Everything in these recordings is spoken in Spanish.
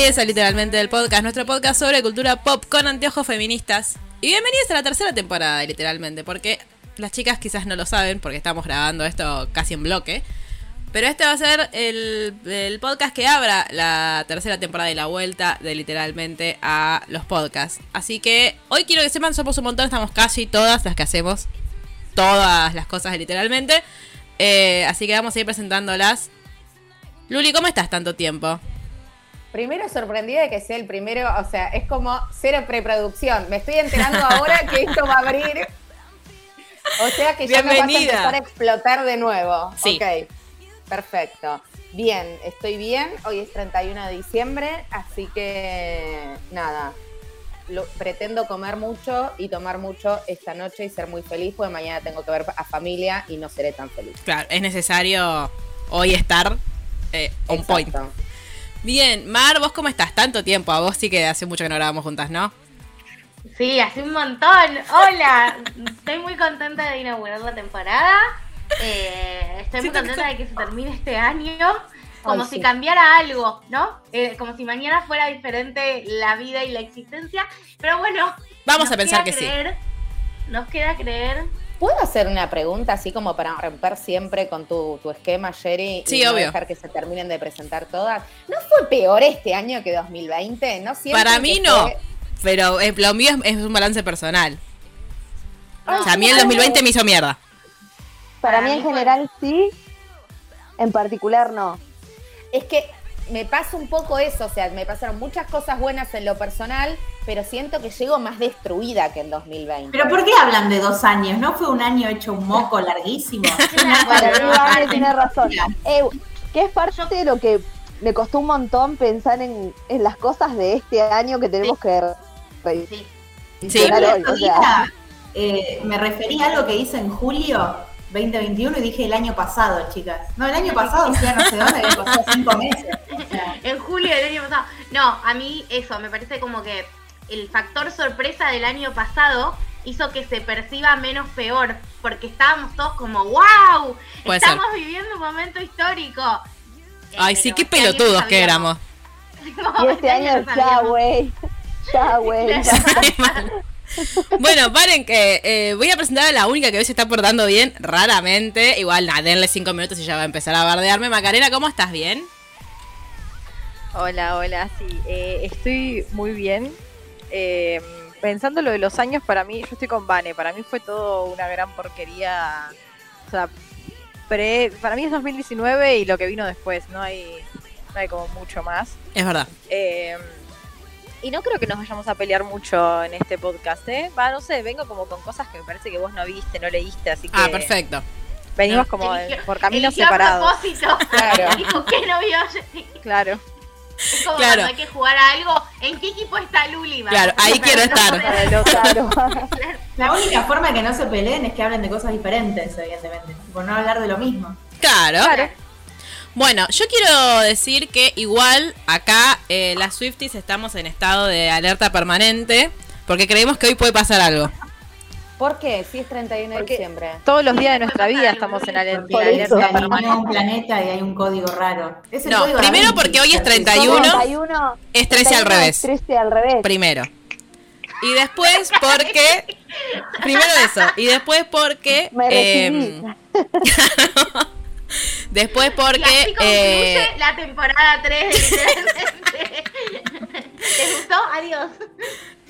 Bienvenidos Literalmente el Podcast, nuestro podcast sobre cultura pop con anteojos feministas. Y bienvenidos a la tercera temporada Literalmente, porque las chicas quizás no lo saben, porque estamos grabando esto casi en bloque. Pero este va a ser el, podcast que abra la tercera temporada y la vuelta de literalmente a los podcasts. Así que hoy quiero que sepan, somos un montón, estamos casi todas las que hacemos todas las cosas literalmente. Eh, así que vamos a ir presentándolas. Luli, ¿cómo estás tanto tiempo? Primero sorprendida de que sea el primero, o sea, es como cero preproducción. Me estoy enterando ahora que esto va a abrir. O sea que ya me vas a empezar a explotar de nuevo. Sí. Ok, perfecto. Bien, estoy bien. Hoy es 31 de diciembre, así que nada. Lo, pretendo comer mucho y tomar mucho esta noche y ser muy feliz, porque mañana tengo que ver a familia y no seré tan feliz. Claro, es necesario hoy estar eh, on point. Bien, Mar, ¿vos cómo estás? Tanto tiempo, a vos sí que hace mucho que no grabamos juntas, ¿no? Sí, hace un montón. Hola, estoy muy contenta de inaugurar la temporada. Eh, estoy muy contenta de que se termine este año. Como Ay, si sí. cambiara algo, ¿no? Eh, como si mañana fuera diferente la vida y la existencia. Pero bueno. Vamos nos a pensar queda que sí. creer, Nos queda creer. ¿Puedo hacer una pregunta así como para romper siempre con tu, tu esquema, Sherry? Sí, y no obvio. dejar que se terminen de presentar todas. ¿No fue peor este año que 2020? ¿No Para mí no, fue- pero eh, lo mío es, es un balance personal. O sea, a mí el 2020 me hizo mierda. Para mí en general sí, en particular no. Es que me pasa un poco eso, o sea, me pasaron muchas cosas buenas en lo personal, pero siento que llego más destruida que en 2020. ¿Pero por qué hablan de dos años? ¿No fue un año hecho un moco larguísimo? Vane tiene razón. Eh, que es parte de lo que me costó un montón pensar en, en las cosas de este año que tenemos que Sí. O sea. eh, me referí a algo que hice en julio 2021 y dije el año pasado, chicas. No, el año pasado, fui a no sé dónde, había pasado cinco meses. O sea, En julio del año pasado. No, a mí eso, me parece como que el factor sorpresa del año pasado hizo que se perciba menos peor, porque estábamos todos como, wow, Puede estamos viviendo un momento histórico. Eh, Ay, sí, qué este año pelotudos que éramos. No, Y este año no ya, güey. Ya, güey. Bueno, paren que eh, voy a presentar a la única que hoy se está portando bien, raramente. Igual, nada, denle cinco minutos y ya va a empezar a bardearme. Macarena, ¿cómo estás? ¿Bien? Hola, hola, sí, eh, estoy muy bien. Eh, pensando lo de los años, para mí, yo estoy con Vane, para mí fue todo una gran porquería. O sea, pre, para mí es 2019 y lo que vino después, no hay, no hay como mucho más. Es verdad. Eh, y no creo que nos vayamos a pelear mucho en este podcast, ¿eh? Va, no sé, vengo como con cosas que me parece que vos no viste, no leíste, así que Ah, perfecto. venimos como Eligió- por caminos a separados. propósito. Claro. Dijo que no vio. Claro. Es como Claro. cuando hay que jugar a algo. ¿En qué equipo está Luli? Claro, ahí quiero estar. Claro. la única forma de que no se peleen es que hablen de cosas diferentes, evidentemente. Por no hablar de lo mismo. Claro. Claro. Bueno, yo quiero decir que igual acá eh, las Swifties estamos en estado de alerta permanente porque creemos que hoy puede pasar algo. ¿Por qué? Si es 31 de Porque- diciembre. Todos los días de nuestra vida estamos en ale- Porque en ahí alerta permanente. un planeta y hay un código raro. Es el No, código primero porque hoy es 31. 31, Es 13 al 31 revés. es 13 al revés. Primero. Y después porque... Primero eso. Y después porque... Me recibí. después Y así porque... concluye eh, la temporada 3 de Literalmente. ¿Les gustó? Adiós.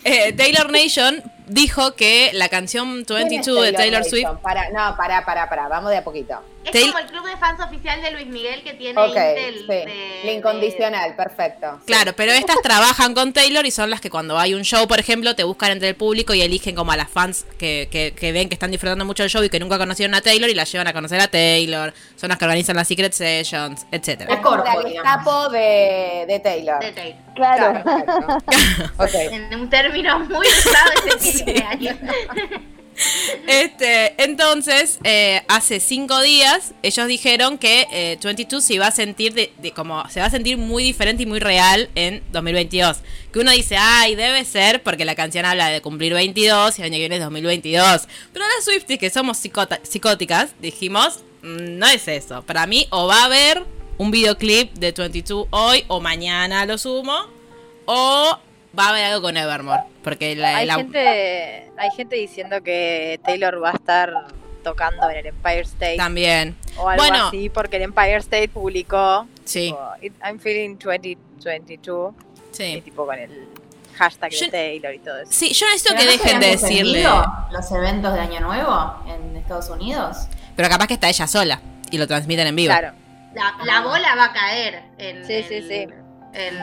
eh, Taylor Nation dijo que la canción ¿Quién es 22 de Taylor Swift... Para, no, pará, pará, pará. Vamos de a poquito. Es como el club de fans oficial de Luis Miguel que tiene Ok, Intel. sí. de- La incondicional, perfecto. Sí. Claro, pero estas trabajan con Taylor y son las que cuando hay un show, por ejemplo, te buscan entre el público y eligen como a las fans que, que, que ven que están disfrutando mucho del show y que nunca conocieron a Taylor y las llevan a conocer a Taylor. Son las que organizan las Secret Sessions, etcétera. Corpo, La digamos. Gestapo de, de Taylor. de Taylor. Claro. En un término muy usado ese Este, entonces, eh, hace cinco días, ellos dijeron que eh, 22 se iba a sentir de, de- como se va a sentir muy diferente y muy real en 2022. Que uno dice, ay, debe ser porque la canción habla de cumplir 22 y el año que viene es 2022. Pero las Swifties, que somos psicóticas, dijimos, "Mm, no es eso. Para mí, o va a haber un videoclip de 22 hoy o mañana lo sumo, o va a haber algo con Evermore. Porque la, Hay la- gente, hay gente diciendo que Taylor va a estar tocando en el Empire State también. o algo Bueno. así, porque el Empire State publicó Sí, tipo, "It- I'm feeling 2022 y sí. tipo con el hashtag Yo- de Taylor y todo eso. Sí, yo necesito Pero que ¿no dejen de decirle. los eventos de Año Nuevo en Estados Unidos. Pero capaz que está ella sola y lo transmiten en vivo. Claro. La, la bola va a caer en, Sí, sí, sí. En,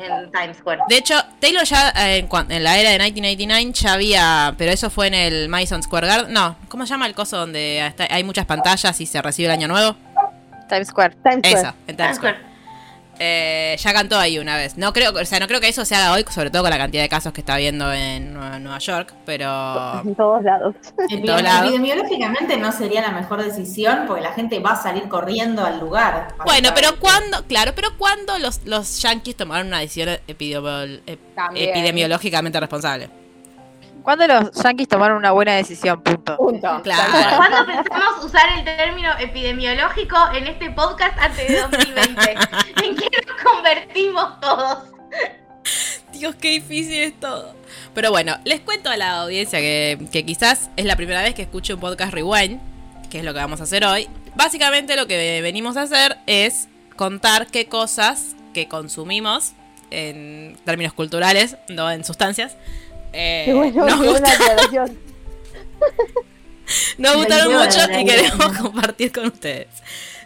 en Times Square. De hecho, Taylor ya eh, en, en la era de 1989 ya había. Pero eso fue en el Madison Square Garden. No, ¿cómo se llama el coso donde hay muchas pantallas y se recibe el año nuevo? Times Square. Times Square. Eso, en Times Square. Eh, ya cantó ahí una vez. No creo, o sea, no creo que eso se haga hoy, sobre todo con la cantidad de casos que está habiendo en Nueva, York. Pero En todos lados. Epidemi- todos lados. Epidemiológicamente no sería la mejor decisión porque la gente va a salir corriendo al lugar. bueno, pero cuando, claro, pero cuando los, los yankees tomaron una decisión epidemiol- epidemiológicamente responsable. ¿Cuándo los Yankees tomaron una buena decisión? Punto. Punto. Claro. ¿Cuándo pensamos usar el término epidemiológico en este podcast antes de 2020? ¿En qué nos convertimos todos? Dios, qué difícil es todo. Pero bueno, les cuento a la audiencia que, que quizás es la primera vez que escuche un podcast Rewind, que es lo que vamos a hacer hoy. Básicamente lo que venimos a hacer es contar qué cosas que consumimos en términos culturales, no en sustancias. Eh, Qué bueno, nos qué gusta- nos gustaron mucho y queremos compartir con ustedes.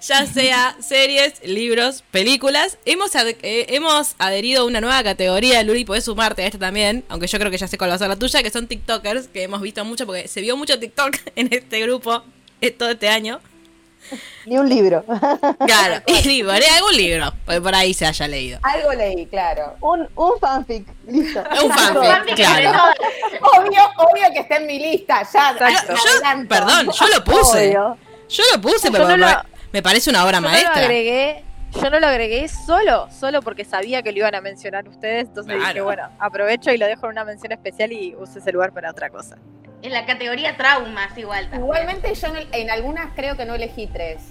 Ya sea series, libros, películas. Hemos, ad- eh, hemos adherido a una nueva categoría, Luli, podés sumarte a esta también, aunque yo creo que ya sé cuál va a ser la tuya, que son TikTokers, que hemos visto mucho, porque se vio mucho TikTok en este grupo eh, todo este año. Ni un libro. Claro, y digo, haré algún libro, porque por ahí se haya leído. Algo leí, claro. un, un fanfic. Listo. Un fanfic, Fanfic claro. Obvio, obvio que está en mi lista. Ya. Yo, adelanto. perdón, yo lo puse. Obvio. Yo lo puse, pero no me, lo- me parece una obra Yo no lo maestra. agregué, yo no lo agregué solo, solo porque sabía que lo iban a mencionar ustedes, entonces dije, bueno, aprovecho y lo dejo en una mención especial y uso ese lugar para otra cosa. En la categoría traumas igual también. Igualmente yo en, en algunas creo que no elegí tres.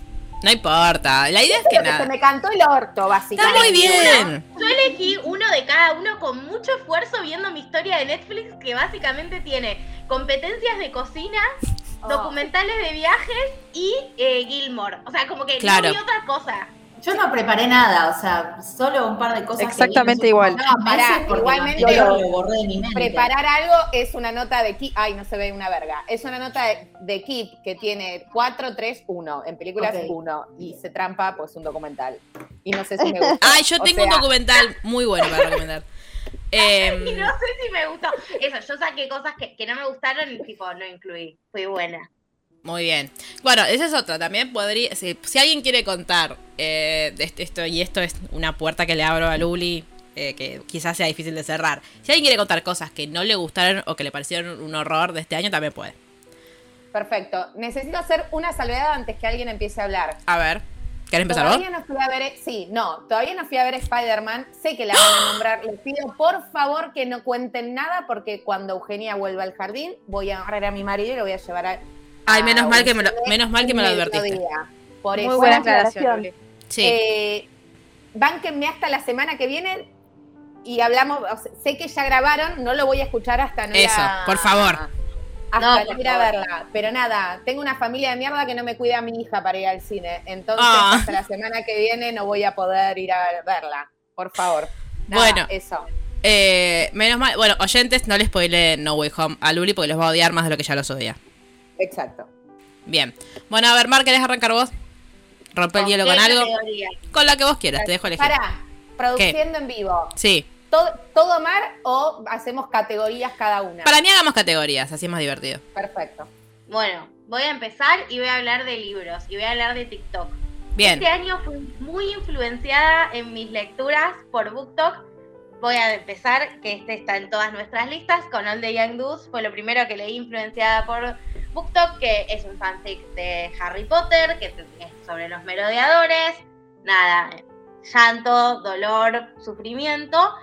No importa, la idea es que que se nada. me cantó el orto, Está básicamente. muy bien. Yo elegí uno de cada uno con mucho esfuerzo viendo mi historia de Netflix que básicamente tiene competencias de cocina, Oh. documentales de viajes y eh, Gilmore. O sea, como que Claro. no vi otra cosa. Yo no preparé nada, o sea, solo un par de cosas. que Exactamente en los igual. No, pará, igualmente- lo borré de mi mente. Preparar algo es una nota de Keep. Ay, no se ve una verga. Es una nota de, de Keep que tiene 4, 3, 1. En películas Ok. 1. Y se trampa, pues, un documental. Y no sé si me gusta. Ay, yo O tengo un documental muy bueno para recomendar. Em, Y no sé si me gustó. Eso, yo saqué cosas que, que no me gustaron y tipo no incluí. Fui buena. Muy bien. Bueno, esa es otra. También podría. Si, si alguien quiere contar eh, de esto, y esto es una puerta que le abro a Luli, eh, que quizás sea difícil de cerrar. Si alguien quiere contar cosas que no le gustaron o que le parecieron un horror de este año, también puede. Perfecto. Necesito hacer una salvedad antes que alguien empiece a hablar. A ver, ¿querés empezar vos? Todavía no fui a ver, sí, no, todavía no fui a ver Spider-Man. Sé que la van a nombrar. Les pido por favor que no cuenten nada porque cuando Eugenia vuelva al jardín voy a agarrar a mi marido y lo voy a llevar a. Ay, a menos mal que me lo, menos mal que me lo advertiste. Por Muy eso. buena Buena aclaración. Sí. Eh, bánquenme hasta la semana que viene y hablamos. o sea, sé que ya grabaron, no lo voy a escuchar hasta no ir Eso, por favor. Hasta No, ir a verla. Pero nada, tengo una familia de mierda que no me cuida a mi hija para ir al cine. Entonces, Ah. hasta la semana que viene no voy a poder ir a verla. Por favor. Nada, Bueno. Eso. Eh, menos mal. Bueno, oyentes, no les spoilen No Way Home a Luli porque los va a odiar más de lo que ya los odia. Exacto. Bien. Bueno, a ver, Mar, ¿querés arrancar vos? Rompe el hielo con algo. Con la que vos quieras, te dejo elegir. Pará, produciendo en vivo. Sí. ¿Todo, ¿Todo mar o hacemos categorías cada una? Para mí hagamos categorías, así es más divertido. Perfecto. Bueno, voy a empezar y voy a hablar de libros y voy a hablar de TikTok. Bien. Este año fui muy influenciada en mis lecturas por BookTok. Voy a empezar, que este está en todas nuestras listas, con All the Young Dudes. Fue lo primero que leí influenciada por BookTok, que es un fanfic de Harry Potter, que es sobre los merodeadores. Nada, llanto, dolor, sufrimiento.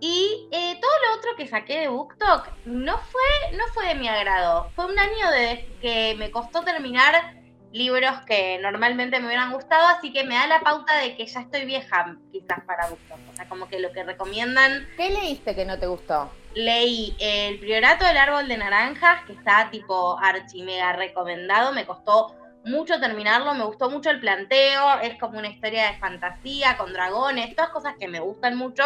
Y eh, todo lo otro que saqué de BookTok no fue, no fue de mi agrado. Fue un año que me costó terminar libros que normalmente me hubieran gustado, así que me da la pauta de que ya estoy vieja quizás para BookTok. O sea, como que lo que recomiendan, ¿Qué leíste que no te gustó? leí El Priorato del Árbol de Naranjas, que está tipo archi mega recomendado, me costó mucho terminarlo, me gustó mucho el planteo, es como una historia de fantasía con dragones, todas cosas que me gustan mucho,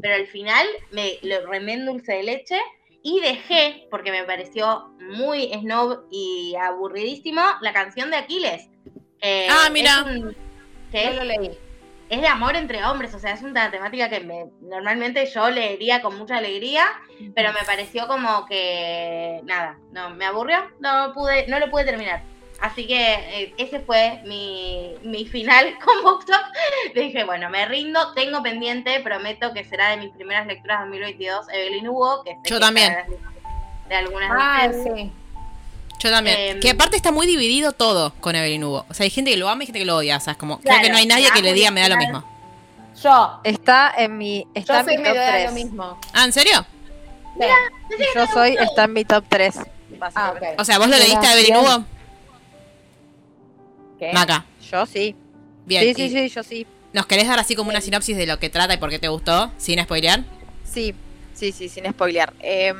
pero al final me lo remé en dulce de leche y dejé, porque me pareció muy snob y aburridísimo, la canción de Aquiles. Ah, mira. es un- que No es- lo leí. es de amor entre hombres, o sea, es una temática que me, normalmente yo leería con mucha alegría, pero me pareció como que nada, no, me aburrió, no pude, no lo pude terminar. Así que eh, ese fue mi, mi final con BookTok. Dije, bueno, me rindo, tengo pendiente, prometo que será de mis primeras lecturas 2022, Evelyn Hugo, que sé Yo que también. De algunas Ah, sí. Yo también. Em, que aparte está muy dividido todo con Evelyn Hugo. O sea, hay gente que lo ama y gente que lo odia. O sea, es como, Claro, creo que no hay nadie que le amo diga me da lo mismo. Yo. Está en mi, está Yo en mi top medio de 3. lo mismo. Ah, ¿en serio? Sí. Yo soy, está en mi top 3. Ah. O sea, ¿vos lo leíste a Evelyn. Hugo? ¿Qué? Maca. Yo sí. Bien. sí, sí, sí, yo sí. ¿Nos querés dar así como una sinopsis de lo que trata y por qué te gustó? Sin spoilear. Sí, sí, sí, sin spoilear. Em,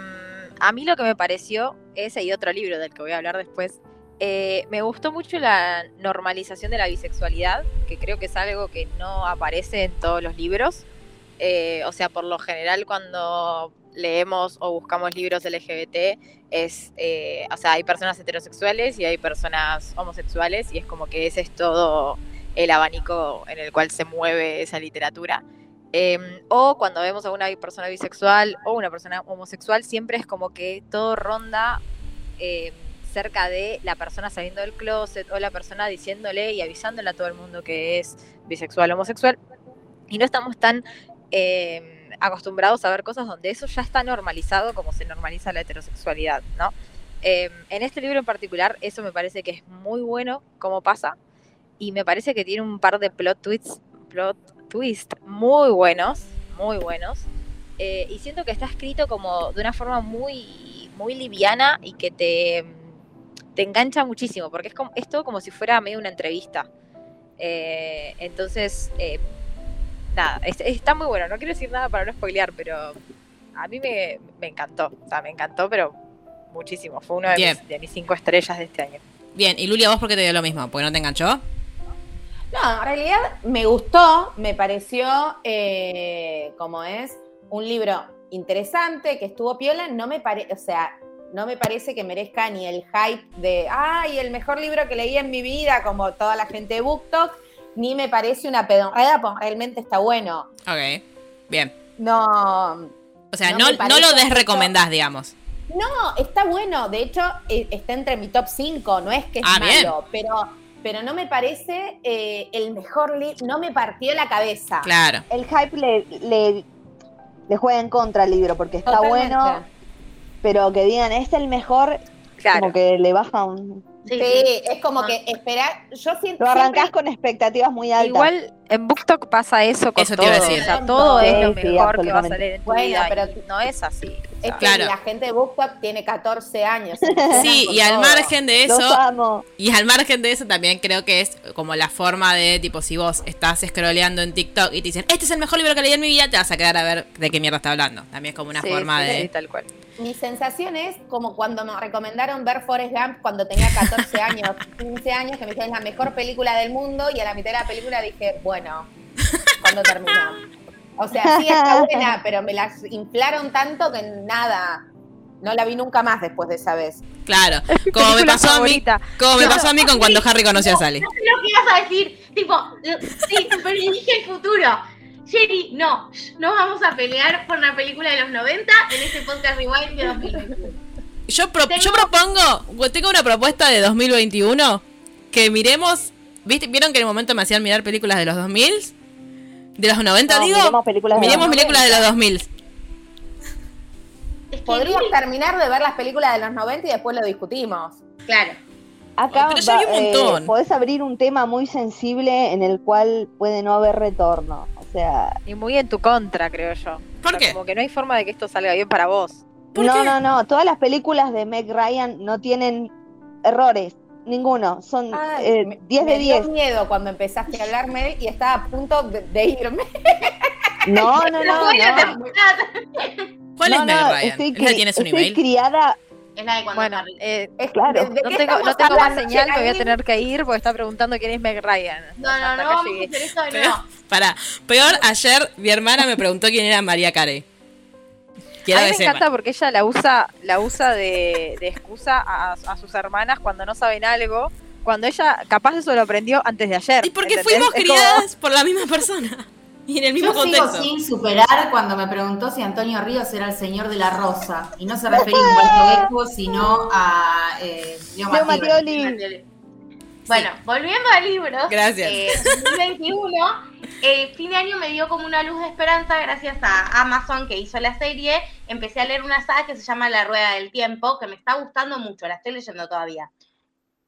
a mí lo que me pareció, ese y otro libro del que voy a hablar después, eh, me gustó mucho la normalización de la bisexualidad, que creo que es algo que no aparece en todos los libros. Eh, o sea, por lo general cuando leemos o buscamos libros LGBT, es, eh, o sea, hay personas heterosexuales y hay personas homosexuales y es como que ese es todo el abanico en el cual se mueve esa literatura. Eh, o cuando vemos a una persona bisexual o una persona homosexual, siempre es como que todo ronda eh, cerca de la persona saliendo del closet o la persona diciéndole y avisándole a todo el mundo que es bisexual o homosexual. Y no estamos tan eh, acostumbrados a ver cosas donde eso ya está normalizado como se normaliza la heterosexualidad, ¿no? Eh, en este libro en particular, eso me parece que es muy bueno cómo pasa. Y me parece que tiene un par de plot twists, plot twists muy buenos, muy buenos. Eh, y siento que está escrito como de una forma muy, muy liviana y que te, te engancha muchísimo, porque es, como, es todo como si fuera medio una entrevista. Eh, entonces, eh, nada, es- está muy bueno. No quiero decir nada para no spoilear, pero a mí me, me encantó. O sea, me encantó, pero muchísimo. Fue uno de, mis, de mis cinco estrellas de este año. Bien, y Lulia, ¿vos por qué te dio lo mismo? ¿Porque no te enganchó? No, en realidad me gustó, me pareció, eh, como es, un libro interesante, que estuvo piola, no me parece, o sea, no me parece que merezca ni el hype de, ay, el mejor libro que leí en mi vida, como toda la gente de BookTok, ni me parece una pedonreda, porque realmente está bueno. Ok. Bien. No, O sea, No no, no, lo desrecomendás, digamos. No, está bueno. De hecho, eh, está entre mi top 5. No es que es Ah, bien. malo, pero, pero no me parece eh, el mejor libro. No me partió la cabeza. Claro. El hype le, le, le juega en contra al libro porque está Totalmente. bueno, pero que digan es el mejor, Claro. como que le baja un. Sí, Sí, sí. es como Ah. que esperar. Yo siento. Lo arrancás siempre- con expectativas muy altas. Igual en BookTok pasa eso con Eso te todo. iba a decir. O sea, todo es lo sí, mejor que vas a leer en tu Bueno, vida. pero- y no es así. Es que Claro. la gente de BookTok tiene 14 años. Sí, y al margen de eso, amo. y al margen de eso también creo que es como la forma de, tipo, si vos estás scrolleando en TikTok y te dicen, este es el mejor libro que leí en mi vida, te vas a quedar a ver de qué mierda está hablando. También es como una sí, forma sí, de... sí, tal cual. Mi sensación es como cuando me recomendaron ver Forrest Gump cuando tenía 14 años, 15 años, que me dijeron es la mejor película del mundo y a la mitad de la película dije, bueno, ¿cuándo termina? O sea, sí está buena, pero me las inflaron tanto que nada, no la vi nunca más después de esa vez. Claro, como me pasó a mí, como me pasó a mí con cuando Harry conoció a Sally. No sé lo que ibas a decir. Tipo, sí, pero dije el futuro. Jerry, no, no vamos a pelear por una película de los 90 en este podcast Rewind de 2021. Yo, pro- Tengo- yo propongo, tengo una propuesta de 2021 que miremos. ¿viste? ¿Vieron que en el momento me hacían mirar películas de los 2000? ¿De los 90 No, digo? miremos películas de miremos los películas de los 2000. Es que Podríamos terminar de ver las películas de los 90 y después lo discutimos. Claro. Acá Pero ya un eh, podés abrir un tema muy sensible en el cual puede no haber retorno. O sea, Y muy en tu contra, creo yo. ¿Por O sea, qué? Como que no hay forma de que esto salga bien para vos. ¿Por no, qué? no, no. Todas las películas de Meg Ryan no tienen errores. Ninguno. Son Ay, eh, me- 10 de me dio 10. miedo cuando empezaste a hablarme y estaba a punto de, de irme. No, no, no. no. ¿Cuál No, es Meg no, Ryan? Estoy, ¿Es la que cri- tienes un estoy email? criada. Es la de cuando Bueno, eh, Es- Claro. ¿de- de no tengo, no tengo más señal, me voy a tener que ir porque está preguntando quién es Meg Ryan. No, no, no vamos a hacer de Pero, nuevo. para, peor, ayer mi hermana me preguntó quién era María Carey. Quiero a mí me encanta porque ella la usa, la usa de, de excusa a, a sus hermanas cuando no saben algo, cuando ella capaz eso lo aprendió antes de ayer. Y porque ¿entendés? fuimos como- criadas por la misma persona. Y en el mismo Yo sigo contexto. sin superar cuando me preguntó si Antonio Ríos era el señor de la rosa. Y no se refería a Eco, sino a eh, Leo. Mattioli. Bueno, volviendo a libros. Gracias. eh, 2021, eh, fin de año me dio como una luz de esperanza gracias a Amazon que hizo la serie. Empecé a leer una saga que se llama La Rueda del Tiempo, que me está gustando mucho, la estoy leyendo todavía.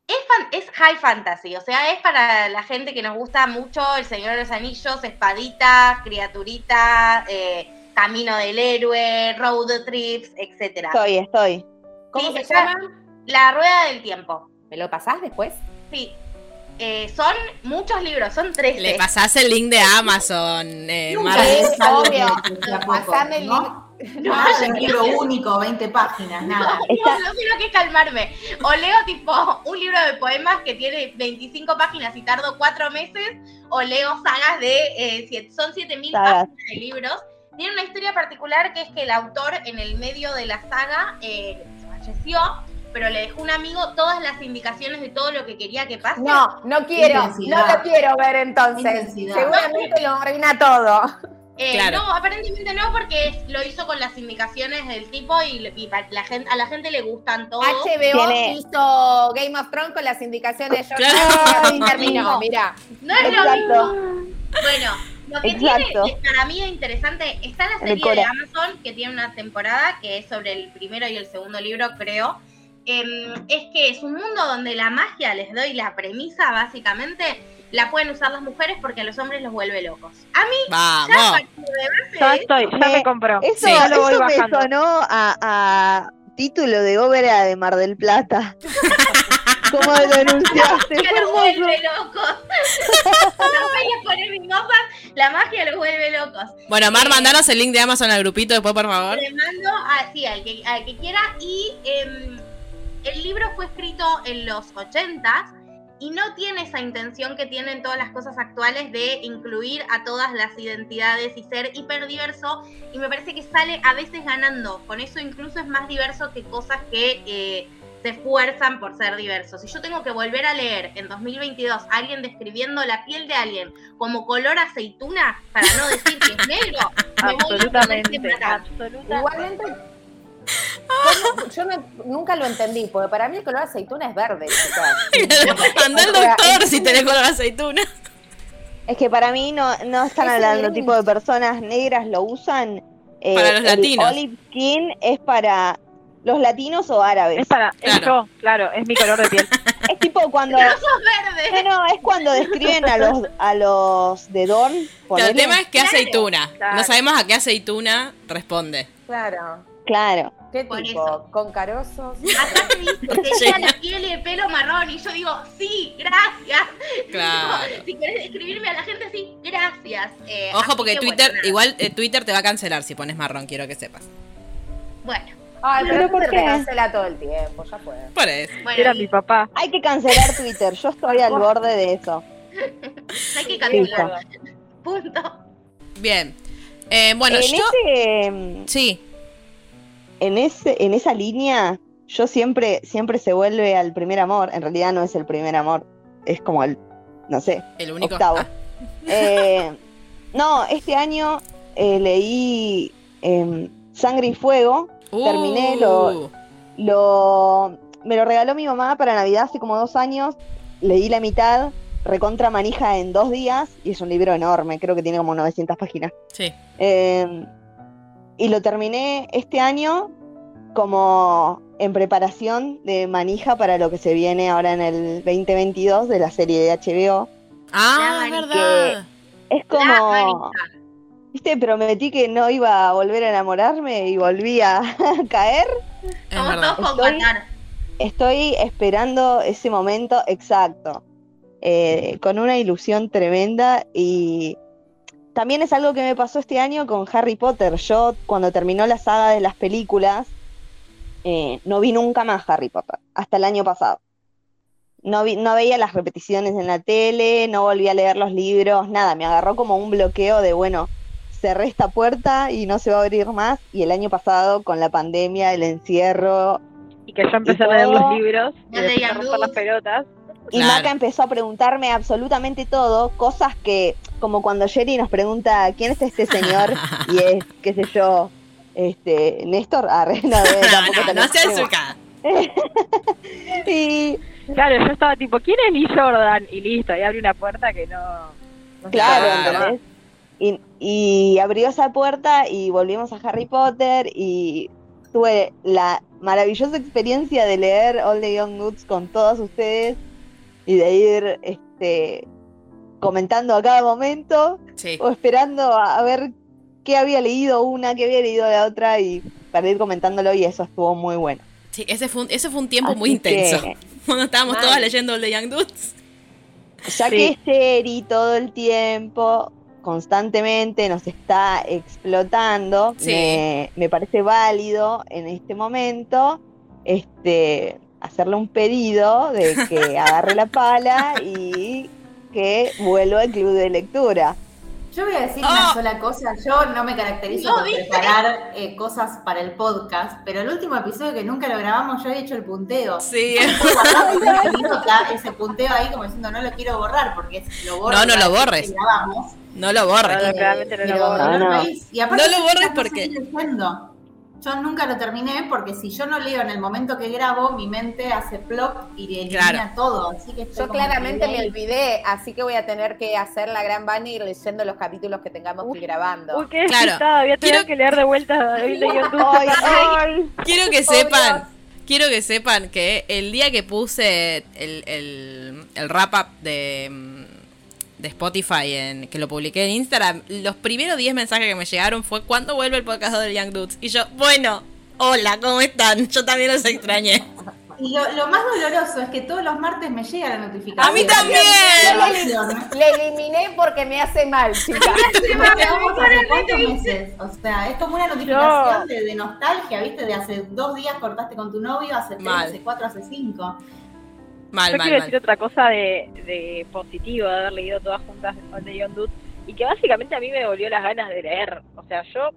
Es, fan- es high fantasy, o sea, es para la gente que nos gusta mucho El Señor de los Anillos, Espadita, Criaturita, eh, Camino del Héroe, Road Trips, etcétera. Estoy, estoy. ¿Cómo Sí, se está- llama? La Rueda del Tiempo. ¿Me lo pasás después? Sí. Eh, son muchos libros, son 13. Le pasás el link de Amazon, eh, algo obvio. Pasame el ¿no? Nada de un libro único, 20 páginas, nada. Está- No, no quiero que calmarme. O leo tipo un libro de poemas que tiene 25 páginas y tardo 4 meses, o leo sagas de, eh, siete- son 7000 Sagas. páginas de libros. Tiene una historia particular que es que el autor en el medio de la saga eh, falleció, pero le dejó un amigo todas las indicaciones de todo lo que quería que pase. No, no quiero, Intensidad. no lo quiero ver entonces. Intensidad. Seguramente lo arruina todo. Eh, Claro. No, aparentemente no, porque es- lo hizo con las indicaciones del tipo y, la gente, a la gente le gustan todos. HBO Tiene- hizo Game of Thrones con las indicaciones de George Claro. Y terminó, mirá. No es lo Exacto. mismo. Bueno, lo que Exacto. tiene para mí de interesante está la serie de. Amazon que tiene una temporada que es sobre el primero y el segundo libro, creo. Em, es que es un mundo donde la magia, les doy la premisa básicamente, la pueden usar las mujeres porque a los hombres los vuelve locos. A mí, ya a Vamos. partir de base Ya estoy, ya Me- me compró. Eso, Sí. Ya lo voy eso me sonó a, a título de ópera de Mar del Plata. Como lo enunciaste. magia Fue los vuelve locos. Las bellas ponen mimosas, la magia los vuelve locos. Bueno, Mar, mandanos el link de Amazon al grupito después, por favor. Le mando así al que, al que quiera. Y em, el libro fue escrito en los 80 y no tiene esa intención que tienen todas las cosas actuales de incluir a todas las identidades y ser hiperdiverso. Y me parece que sale a veces ganando. Con eso incluso es más diverso que cosas que eh, se esfuerzan por ser diversos. Si yo tengo que volver a leer en 2022 a alguien describiendo la piel de alguien como color aceituna, para no decir que es negro, me voy a Absolutamente. Igualmente. Yo no- nunca lo entendí, porque para mí el color aceituna es verde. Anda al doctor si tenés color aceituna. Es que para mí no, no están Es hablando tipo de personas negras, lo usan. eh, Para los el latinos. Olive skin es para los latinos o árabes. Es para, es Claro. yo, claro, es mi color de piel. Es tipo cuando. ¡Sos verde! No, no, es cuando describen a los a los de Dorn. Pero el tema es qué Claro, aceituna. claro. No sabemos a qué aceituna responde. Claro. Claro. ¿Qué Por tipo? eso. ¿Con carosos? Acá te dice, tenía la piel y el pelo marrón. Y yo digo, sí, gracias. Claro. Si querés describirme a la gente así, gracias. Eh, Ojo porque que Twitter, bueno, igual eh, Twitter te va a cancelar si pones marrón, quiero que sepas. Bueno, Ay, Pero pero ¿por ¿por qué? te cancela todo el tiempo, ya fue. Por eso. bueno, Era y mi papá. Hay que cancelar Twitter. Yo estoy al borde de eso. hay que cancelarlo. Punto. Bien. Eh, bueno, en yo. ese Sí. En ese en esa línea yo siempre siempre se vuelve al primer amor. En realidad no es el primer amor. Es como el no sé, El único. octavo. Ah, Eh, no, este año eh, leí em, Sangre y Fuego. Terminé, lo, uh, lo, me lo regaló mi mamá para Navidad hace como dos años. Leí la mitad, recontra manija en dos días. Y es un libro enorme, creo que tiene como 900 páginas. Sí. Y lo terminé este año como en preparación de manija para lo que se viene ahora en el 2022 de la serie de HBO. Ah, La verdad. Es como, viste, prometí que no iba a volver a enamorarme y volví a caer. Es Estoy-. Estoy esperando ese momento exacto, eh, con una ilusión tremenda y también es algo que me pasó este año con Harry Potter. Yo cuando terminó la saga de las películas, eh, no vi nunca más Harry Potter, hasta el año pasado. No, vi, no veía las repeticiones en la tele, no volví a leer los libros, nada, me agarró como un bloqueo de, bueno, cerré esta puerta y no se va a abrir más. Y el año pasado, con la pandemia, el encierro, Y que yo empecé Y a leer los libros y No a romper las pelotas. Y Claro. Maca empezó a preguntarme absolutamente todo, cosas que, como cuando Jerry nos pregunta quién es este señor, y es, qué sé yo, este, Néstor, arre, no, No, no, no surcada. Y Claro, yo estaba tipo, ¿quién es Lee Jordan? Y listo, ahí abrí una puerta que no... no claro. ¿entendés? Y, y abrió esa puerta y volvimos a Harry Potter y tuve la maravillosa experiencia de leer All the Young Nuts con todos ustedes y de ir este, comentando a cada momento Sí. o esperando a, a ver qué había leído una, qué había leído la otra y para ir comentándolo y eso estuvo muy bueno. Sí, ese fue un, ese fue un tiempo Así muy intenso. que, Cuando estábamos todas leyendo the Young Dudes. ya Sí. que Sherry todo el tiempo, constantemente nos está explotando, Sí. me, me parece válido en este momento este hacerle un pedido de que agarre la pala y que vuelva al club de lectura. Yo voy a decir Oh. una sola cosa. Yo no me caracterizo No, por ¿viste? preparar eh, cosas para el podcast, pero el último episodio que nunca lo grabamos, yo he hecho el punteo. Sí. Ese punteo ahí como diciendo no lo quiero borrar porque si lo borro No, no lo borres. grabamos, No lo borres. No, eh, no lo no lo borres porque-. Yo nunca lo terminé porque si yo no leo en el momento que grabo, mi mente hace plop y elimina Claro. todo. Así que Yo claramente me olvidé, así que voy a tener que hacer la gran Vani y ir leyendo los capítulos que tengamos que ir grabando. Uy, qué Claro. despistada, voy a tener Quiero- que leer de vuelta Young Dudes. Ay, ay. Quiero que sepan, quiero que sepan que el día que puse el, el, el wrap up de, mm, de Spotify, en, que lo publiqué en Instagram, los primeros 10 mensajes que me llegaron fue ¿cuándo vuelve el podcast de Young Dudes? Y yo, bueno, hola, ¿cómo están? Yo también los extrañé. Y lo, lo más doloroso es que todos los martes me llega la notificación. ¡A mí también! Le eliminé porque me hace mal, chicas. Hace cuántos meses. O sea, es como una notificación de, de nostalgia, ¿viste? De hace dos días cortaste con tu novio, hace tres, Mal. hace cuatro, hace cinco. Mal, Yo mal, quiero mal. decir otra cosa de, de positivo de haber leído todas juntas All the Young Dudes y que básicamente a mí me volvió las ganas de leer. O sea, yo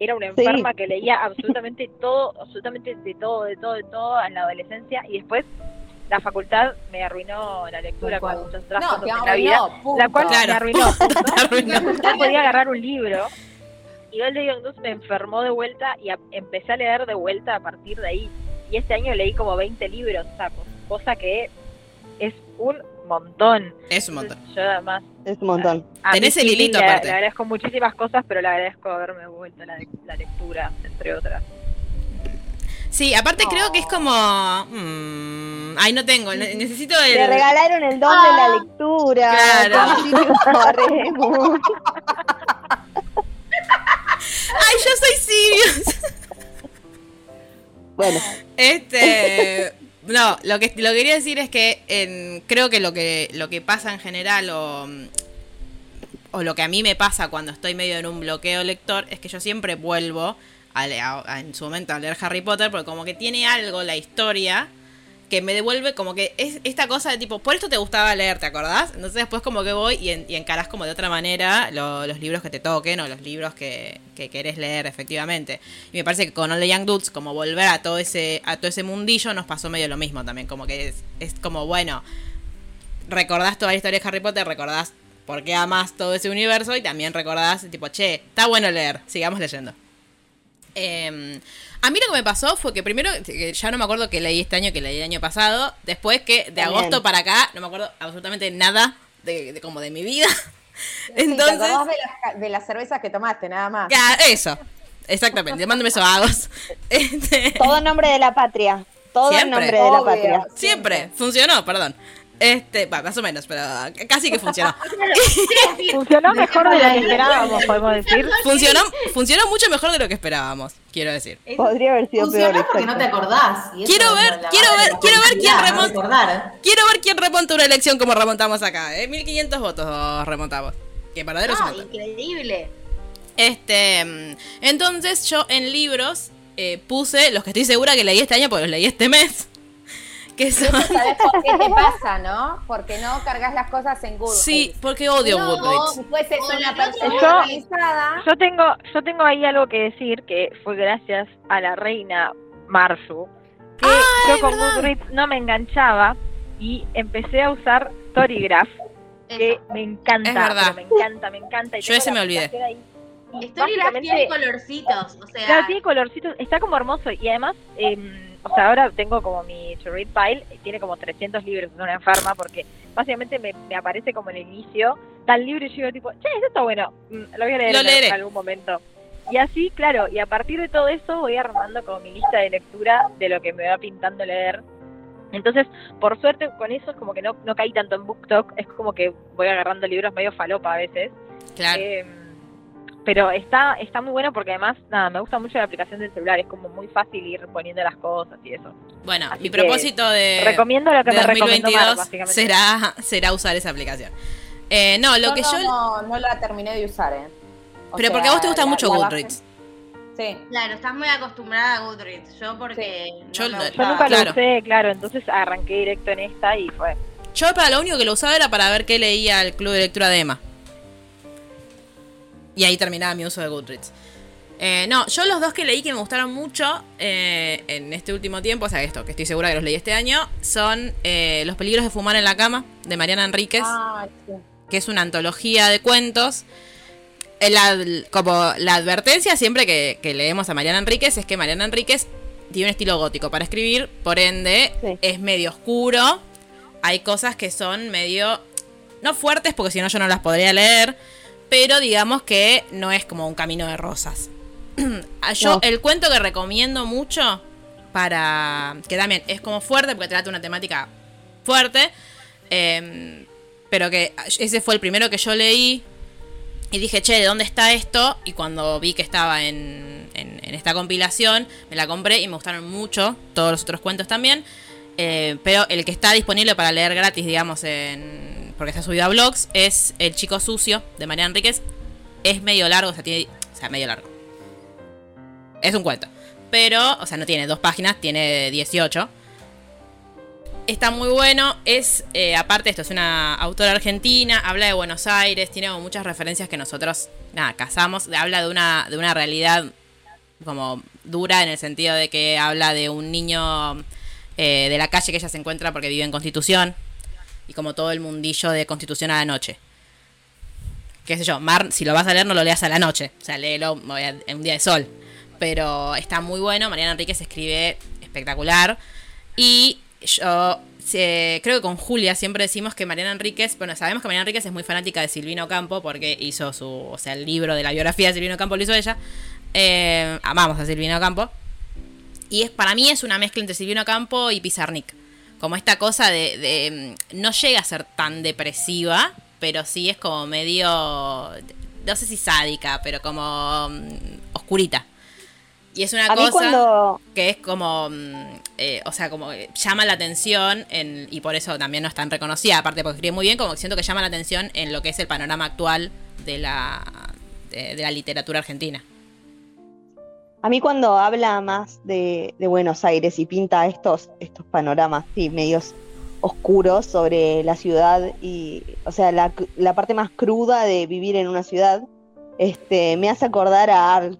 era una Sí. enferma que leía absolutamente todo, absolutamente de todo, de todo, de todo en la adolescencia y después la facultad me arruinó la lectura con muchos otras No, en la vida. punto. La cual Claro. me arruinó. No podía agarrar un libro. Y All the Young me enfermó de vuelta y a- empecé a leer de vuelta a partir de ahí. Y este año leí como 20 libros, co- cosa que es un montón. Es un montón. Yo además... Es un montón. a Tenés el hilito le, aparte. le agradezco muchísimas cosas, pero le agradezco haberme vuelto la, la lectura, entre otras. Sí, aparte creo que es como... mm, ay, no tengo, ne- necesito el... Le regalaron el don de la lectura. Claro. Ay, yo soy Sirius. Bueno, Este, no, lo que lo que quería decir es que en- creo que lo que lo que pasa en general o o lo que a mí me pasa cuando estoy medio en un bloqueo lector es que yo siempre vuelvo a- a- en su momento a leer Harry Potter porque como que tiene algo la historia que me devuelve como que es esta cosa de tipo, por esto te gustaba leer, ¿te acordás? Entonces después como que voy y, en- y encarás como de otra manera lo- los libros que te toquen o los libros que, que querés leer efectivamente. Y me parece que con All the Young Dudes, como volver a todo ese, a todo ese mundillo, nos pasó medio lo mismo también. Como que es, como, bueno, recordás toda la historia de Harry Potter, recordás por qué amas todo ese universo y también recordás, tipo, che, está bueno leer, sigamos leyendo. Eh, a mí lo que me pasó fue que primero, que ya no me acuerdo que leí este año, que leí el año pasado, después que de También. agosto para acá no me acuerdo absolutamente nada de, de como de mi vida. Sí, ¿te Entonces, acordás de las, de las cervezas que tomaste, nada más. ya, eso, exactamente, mándame esos vagos. Este, Todo en nombre de la patria. Todo en Siempre. nombre de la patria. siempre, funcionó, perdón. Este, va, más o menos, pero casi que funcionó. Funcionó mejor de lo que esperábamos, podemos decir. Funcionó, funcionó mucho mejor de lo que esperábamos, quiero decir. Podría haber sido peor. Porque no te acordás. y Quiero es ver- quiero ver- quiero ver quién no remonta. Quiero ver quién remonta una elección como remontamos acá, ¿eh? 1500 votos remontamos. Que paradero es un Ah, increíble. Este, mm, entonces yo en libros eh, puse los que estoy segura que leí este año porque los leí este mes. Que son... ¿Sabes por qué te pasa, no? Porque no cargas las cosas en Google. Sí, porque odio No, Goodreads. después es o una persona Yo- organizada. Yo tengo, yo tengo ahí algo que decir que fue gracias a la reina Marzu, que yo con Goodreads no me enganchaba y empecé a usar Storygraph, que Eso. me encanta, Es verdad. pero me encanta, me encanta. y Yo ese me olvidé. Storygraph tiene básicamente- colorcitos, o sea, Claro, tiene colorcitos, está como hermoso y además, eh, o sea, ahora tengo como mi to read pile, y tiene como 300 libros, es una enferma porque básicamente me, me aparece como en el inicio tal libro y yo digo tipo, che, esto está bueno, mm, lo voy a leer en, algún momento. Y así, claro, y a partir de todo eso voy armando como mi lista de lectura de lo que me va pintando leer. Entonces, por suerte con eso es como que no, no caí tanto en BookTok, es como que voy agarrando libros medio falopa a veces. Claro. Eh, pero está está muy bueno porque además, nada, me gusta mucho la aplicación del celular, es como muy fácil ir poniendo las cosas y eso. Bueno, así mi propósito de, Recomiendo lo que de me recomendó Mar, 2022 básicamente. será, será usar esa aplicación. Eh, no, lo que yo... no, no la terminé de usar, ¿eh? O Pero sea, porque a vos te gusta la- mucho la. Goodreads. Sí. claro, estás muy acostumbrada a Goodreads. Yo porque no Yo Yo nunca Claro. lo usé, claro, entonces arranqué directo en esta y fue. Yo para lo único que lo usaba era para ver qué leía el club de lectura de Emma. Y ahí terminaba mi uso de Goodreads. Eh, no, yo los dos que leí que me gustaron mucho eh, en este último tiempo, o sea, esto, que estoy segura que los leí este año, son eh, Los peligros de fumar en la cama, de Mariana Enríquez, Ah, sí. que es una antología de cuentos. La, como la advertencia siempre que, que leemos a Mariana Enríquez es que Mariana Enríquez tiene un estilo gótico para escribir, por ende Sí. es medio oscuro. Hay cosas que son medio, no fuertes porque si no yo no las podría leer, pero digamos que no es como un camino de rosas. Ah, Yo No. el cuento que recomiendo mucho para que también es como fuerte porque trata una temática fuerte, eh, pero que ese fue el primero que yo leí y dije, che, ¿de dónde está esto? Y cuando vi que estaba en, en- en esta compilación, me la compré y me gustaron mucho todos los otros cuentos también. Eh, pero el que está disponible para leer gratis, digamos, en, porque está subido a blogs, es El Chico Sucio de María Enríquez. Es medio largo, o sea, tiene, o sea, medio largo. Es un cuento. Pero, o sea, no tiene dos páginas, tiene 18. Está muy bueno. Es, eh, aparte, esto es una autora argentina. Habla de Buenos Aires. Tiene muchas referencias que nosotros, nada, cazamos. Habla de una, de una realidad como dura en el sentido de que habla de un niño eh, de la calle que ella se encuentra porque vive en Constitución. Y como todo el mundillo de Constitución a la noche. Qué sé yo, Mar, si lo vas a leer, no lo leas a la noche. O sea, léelo en un día de sol. Pero está muy bueno. Mariana Enríquez escribe espectacular. Y yo eh, creo que con Julia siempre decimos que Mariana Enríquez, bueno, sabemos que Mariana Enríquez es muy fanática de Silvino Campo porque hizo su, o sea, el libro de la biografía de Silvino Campo lo hizo ella. Eh, amamos a Silvino Campo. Y es para mí es una mezcla entre Silvino Campo y Pizarnik. Como esta cosa de, de, mm, no llega a ser tan depresiva, pero sí es como medio no sé si sádica, pero como mm, oscurita. Y es una A cosa cuando... que es como, mm, eh, o sea, como llama la atención en- y por eso también no es tan reconocida, aparte porque escribe muy bien, como que siento que llama la atención en lo que es el panorama actual de la, de, de la literatura argentina. A mí cuando habla más de, de Buenos Aires y pinta estos, estos panoramas, sí, medios oscuros sobre la ciudad y, o sea, la, la parte más cruda de vivir en una ciudad, este, me hace acordar a Art.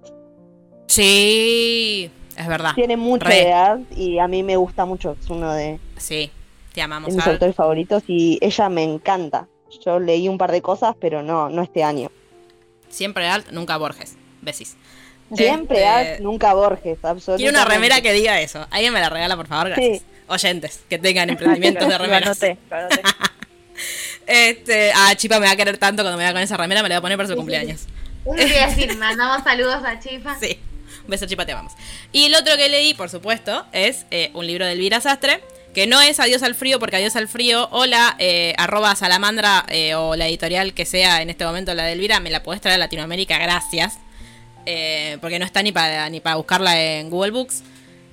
Sí, es verdad. Tiene mucho re. de Art y a mí me gusta mucho, es uno de... Sí. Te amamos, de mis autores favoritos y ella me encanta. Yo leí un par de cosas, pero no, no este año. Siempre Alt, nunca Borges. Besis. Siempre Este, nunca Borges, absolutamente. Quiero una remera que diga eso. Alguien me la regala, por favor, gracias. Sí. Oyentes que tengan emprendimientos de Lo remeras. anoté, lo anoté. Este, ah, Chipa me va a querer tanto cuando me vea con esa remera, me la voy a poner para su cumpleaños. Un día decir, mandamos saludos a Chifa. Sí. Un beso, Chipa, te amamos. Y el otro que leí, por supuesto, es eh, un libro de Elvira Sastre, que no es Adiós al frío, porque Adiós al frío o la eh, arroba salamandra eh, o la editorial que sea en este momento la de Elvira, me la podés traer a Latinoamérica, gracias. Eh, porque no está ni para ni para buscarla en Google Books.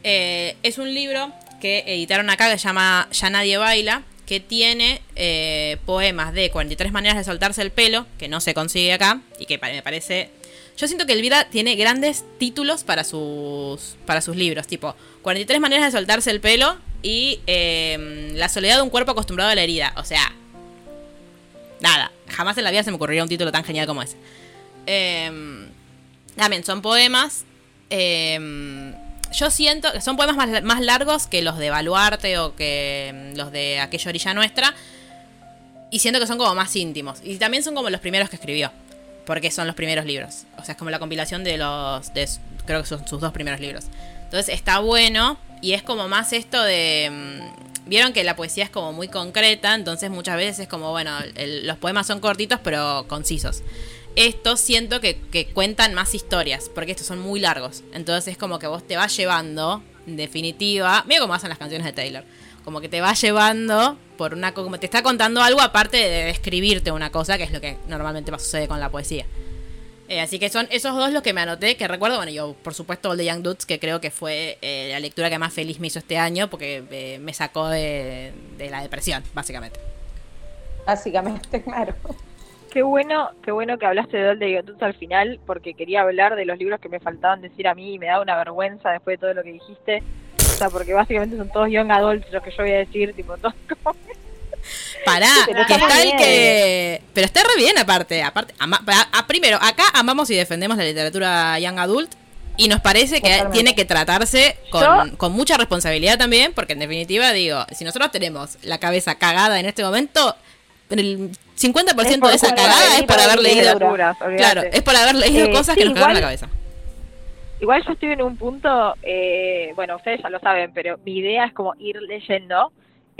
Eh, es un libro que editaron acá que se llama Ya nadie baila, que tiene eh, poemas de 43 maneras de soltarse el pelo, que no se consigue acá, y que me parece... Yo siento que Elvira tiene grandes títulos para sus, para sus libros, tipo 43 maneras de soltarse el pelo y eh, La soledad de un cuerpo acostumbrado a la herida. O sea, nada, jamás en la vida se me ocurriría un título tan genial como ese. Eh, también son poemas. eh, yo siento que son poemas más, más largos que los de Baluarte o que mm, los de Aquella Orilla Nuestra. Y siento que son como más íntimos. Y también son como los primeros que escribió. Porque son los primeros libros. O sea, es como la compilación de los. De, creo que son sus dos primeros libros. Entonces está bueno. Y es como más esto de. mm, Vieron que la poesía es como muy concreta. Entonces muchas veces es como, bueno, los poemas son cortitos pero concisos. Estos siento que, cuentan más historias. Porque estos son muy largos. Entonces es como que vos te vas llevando. En definitiva. Mira cómo hacen las canciones de Taylor. Como que te va llevando por una co- como te está contando algo aparte de describirte una cosa, que es lo que normalmente sucede con la poesía. Eh, así que son esos dos los que me anoté, que recuerdo, bueno, yo por supuesto All the Young Dudes, que creo que fue eh, la lectura que más feliz me hizo este año, porque eh, me sacó de, de la depresión, básicamente. Básicamente, claro. Qué bueno, qué bueno que hablaste de Young Dudes al final, porque quería hablar de los libros que me faltaban decir a mí y me da una vergüenza después de todo lo que dijiste. O sea, porque básicamente son todos young adults los que yo voy a decir, tipo, todos como... Pará, Pero que está el que. Pero está re bien, aparte. aparte ama- a- a- primero, acá amamos y defendemos la literatura young adult. Y nos parece que tiene que tratarse con, con mucha responsabilidad también, porque en definitiva, digo, si nosotros tenemos la cabeza cagada en este momento, el 50% de esa cagada es por haber leído. Claro, es por haber leído Eh, cosas que sí, nos cagaron la igual- cabeza. Igual yo estoy en un punto, eh, bueno, ustedes ya lo saben, pero mi idea es como ir leyendo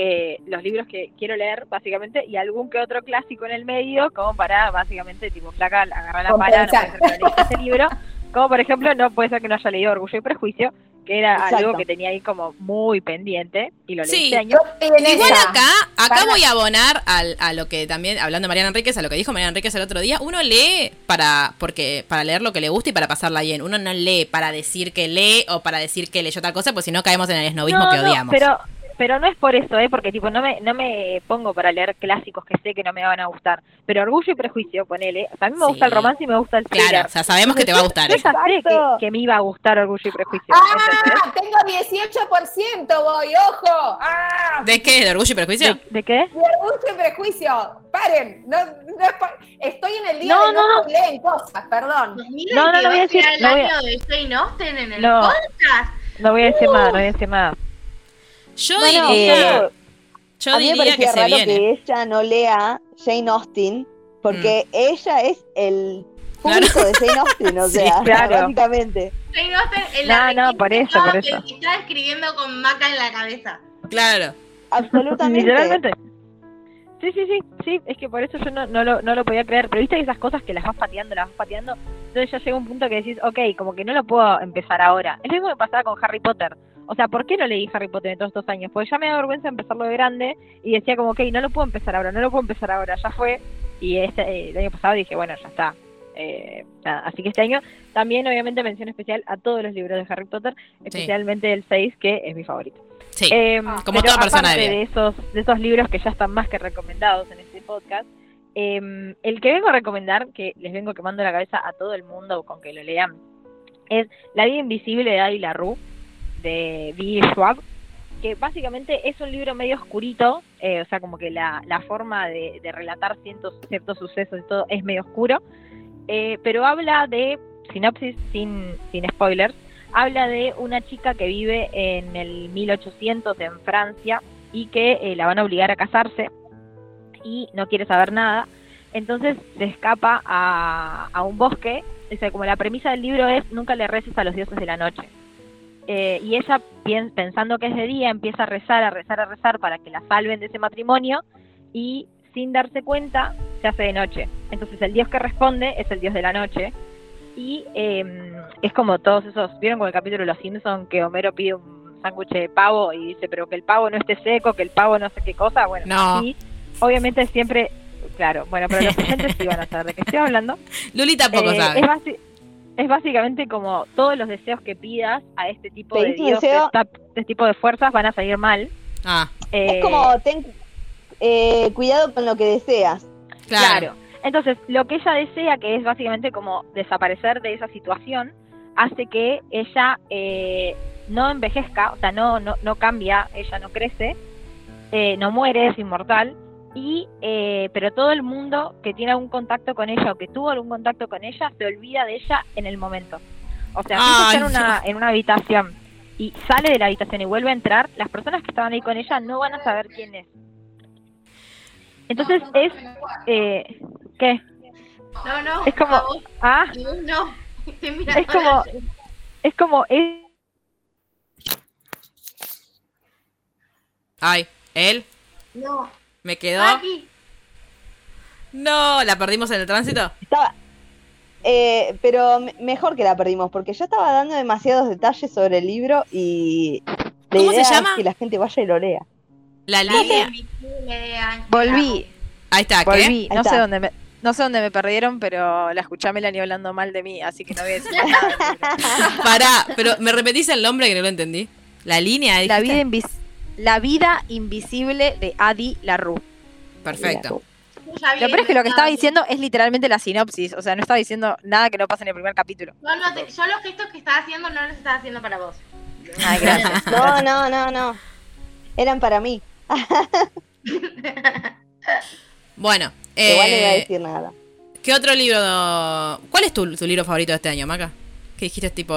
eh, los libros que quiero leer, básicamente, y algún que otro clásico en el medio, como para, básicamente, tipo, flaca, agarrar la palabra, no puede ser que no leíste ese libro, como por ejemplo, no puede ser que no haya leído Orgullo y Prejuicio, que era Exacto. algo que tenía ahí como muy pendiente, y lo leí Sí, este año. Igual esa. acá, acá Para- voy a abonar al- a lo que también, hablando de Mariana Enríquez, a lo que dijo Mariana Enríquez el otro día, uno lee para, porque, para leer lo que le gusta y para pasarla bien. Uno no lee para decir que lee o para decir que leyó tal cosa, pues si no caemos en el esnovismo No, que no, odiamos. pero pero no es por eso, ¿eh? porque tipo no me no me pongo para leer clásicos que sé que no me van a gustar. Pero Orgullo y Prejuicio, ponele. O sea, a mí me Sí. gusta el romance y me gusta el thriller. Claro, o sea, sabemos que te va a gustar. Yo ya sé que, que me iba a gustar Orgullo y Prejuicio. ¡Ah! Tengo 18%, voy, ojo. ¡Ah! ¿De qué? ¿De orgullo y prejuicio? ¿De, de qué? De orgullo y prejuicio. Paren. No, no es pa- Estoy en el día No, de no, no, no. leen cosas, perdón. 2022 No, no, no voy a decir- el no voy a- año de Jane Austen en el No. podcast. No voy a decir nada, no voy a decir nada. Yo Bueno, diría, pero yo a mí me diría que se raro viene. que ella no lea Jane Austen, porque ella es el Claro. público de Jane Austen, o Sí, sea, claro. básicamente. Jane Austen en No, la no, por eso, por eso. que Estaba escribiendo con maca en la cabeza. Claro. Absolutamente. Literalmente. Sí, sí, sí, sí, es que por eso yo no, no, lo, no lo podía creer, pero viste esas cosas que las vas pateando, las vas pateando, entonces ya llega un punto que decís, ok, como que no lo puedo empezar ahora. Es lo mismo que pasaba con Harry Potter. O sea, ¿por qué no leí Harry Potter en todos estos años? Porque ya me da vergüenza empezarlo de grande y decía como, ok, no lo puedo empezar ahora, no lo puedo empezar ahora, ya fue. Y este, eh, el año pasado dije, bueno, ya está. Eh, nada, así que este año también obviamente mención especial a todos los libros de Harry Potter, especialmente el 6, que es mi favorito. Sí. Eh, Como toda persona de esos, de esos libros que ya están más que recomendados en este podcast, eh, el que vengo a recomendar, que les vengo quemando la cabeza a todo el mundo con que lo lean, es La vida invisible de Adi LaRue, de B. Schwab, que básicamente es un libro medio oscurito, eh, o sea, como que la, la forma de, de relatar ciertos, ciertos sucesos y todo es medio oscuro, eh, pero habla de, sinopsis sin, sin spoilers, habla de una chica que vive en el 1800 en Francia, y que eh, la van a obligar a casarse y no quiere saber nada. Entonces se escapa a, un bosque. O sea, como la premisa del libro es nunca le reces a los dioses de la noche. Eh, y ella, pensando que es de día, empieza a rezar, a rezar, a rezar para que la salven de ese matrimonio y sin darse cuenta se hace de noche. Entonces el dios que responde es el dios de la noche y eh, es como todos esos, ¿vieron con el capítulo de Los Simpsons que Homero pide un sándwich de pavo y dice, pero que el pavo no esté seco, que el pavo no sé qué cosa? Bueno, No. así, obviamente siempre, claro, bueno, pero los oyentes sí van a saber de qué estoy hablando. Luli tampoco Eh, sabe. Es, basi- es básicamente como todos los deseos que pidas a este tipo de esta- este tipo de fuerzas van a salir mal. Ah, Eh, Es como, ten eh, cuidado con lo que deseas. claro. Claro. Entonces, lo que ella desea, que es básicamente como desaparecer de esa situación, hace que ella eh, no envejezca, o sea, no, no, no cambia, ella no crece, eh, no muere, es inmortal, y eh, pero todo el mundo que tiene algún contacto con ella o que tuvo algún contacto con ella se olvida de ella en el momento. O sea, si está en una, en una habitación y sale de la habitación y vuelve a entrar, las personas que estaban ahí con ella no van a saber quién es. Entonces es... Eh, ¿Qué? No, no. Es como- vos, Ah, no. Estoy mirando es como... Es como... Es, Ay, él No. me quedó. Aquí. No, la perdimos en el tránsito. Estaba, eh, pero me- mejor que la perdimos, porque ya estaba dando demasiados detalles sobre el libro y la ¿Cómo se llama? es que la gente vaya y lo lea. La Lilia. Ángela. volví, Ahí está, ¿qué? volví. Ahí No sé dónde me... No sé dónde me perdieron, pero la escuché a Melanie hablando mal de mí, así que no voy a decir nada. Pará, pero ¿me repetís el nombre que no lo entendí? La línea, La vida, invis- la vida invisible de Adi Larue. Perfecto. Lo peor es que lo que estaba diciendo es literalmente la sinopsis, o sea, no estaba diciendo nada que no pasa en el primer capítulo. No te- yo los gestos que estaba haciendo no los estaba haciendo para vos. Ay, gracias. No, no, no, no. Eran para mí. Bueno, Igual no iba a eh, decir nada. ¿qué otro libro? ¿Cuál es tu, tu libro favorito de este año, Maca? ¿Qué dijiste tipo...?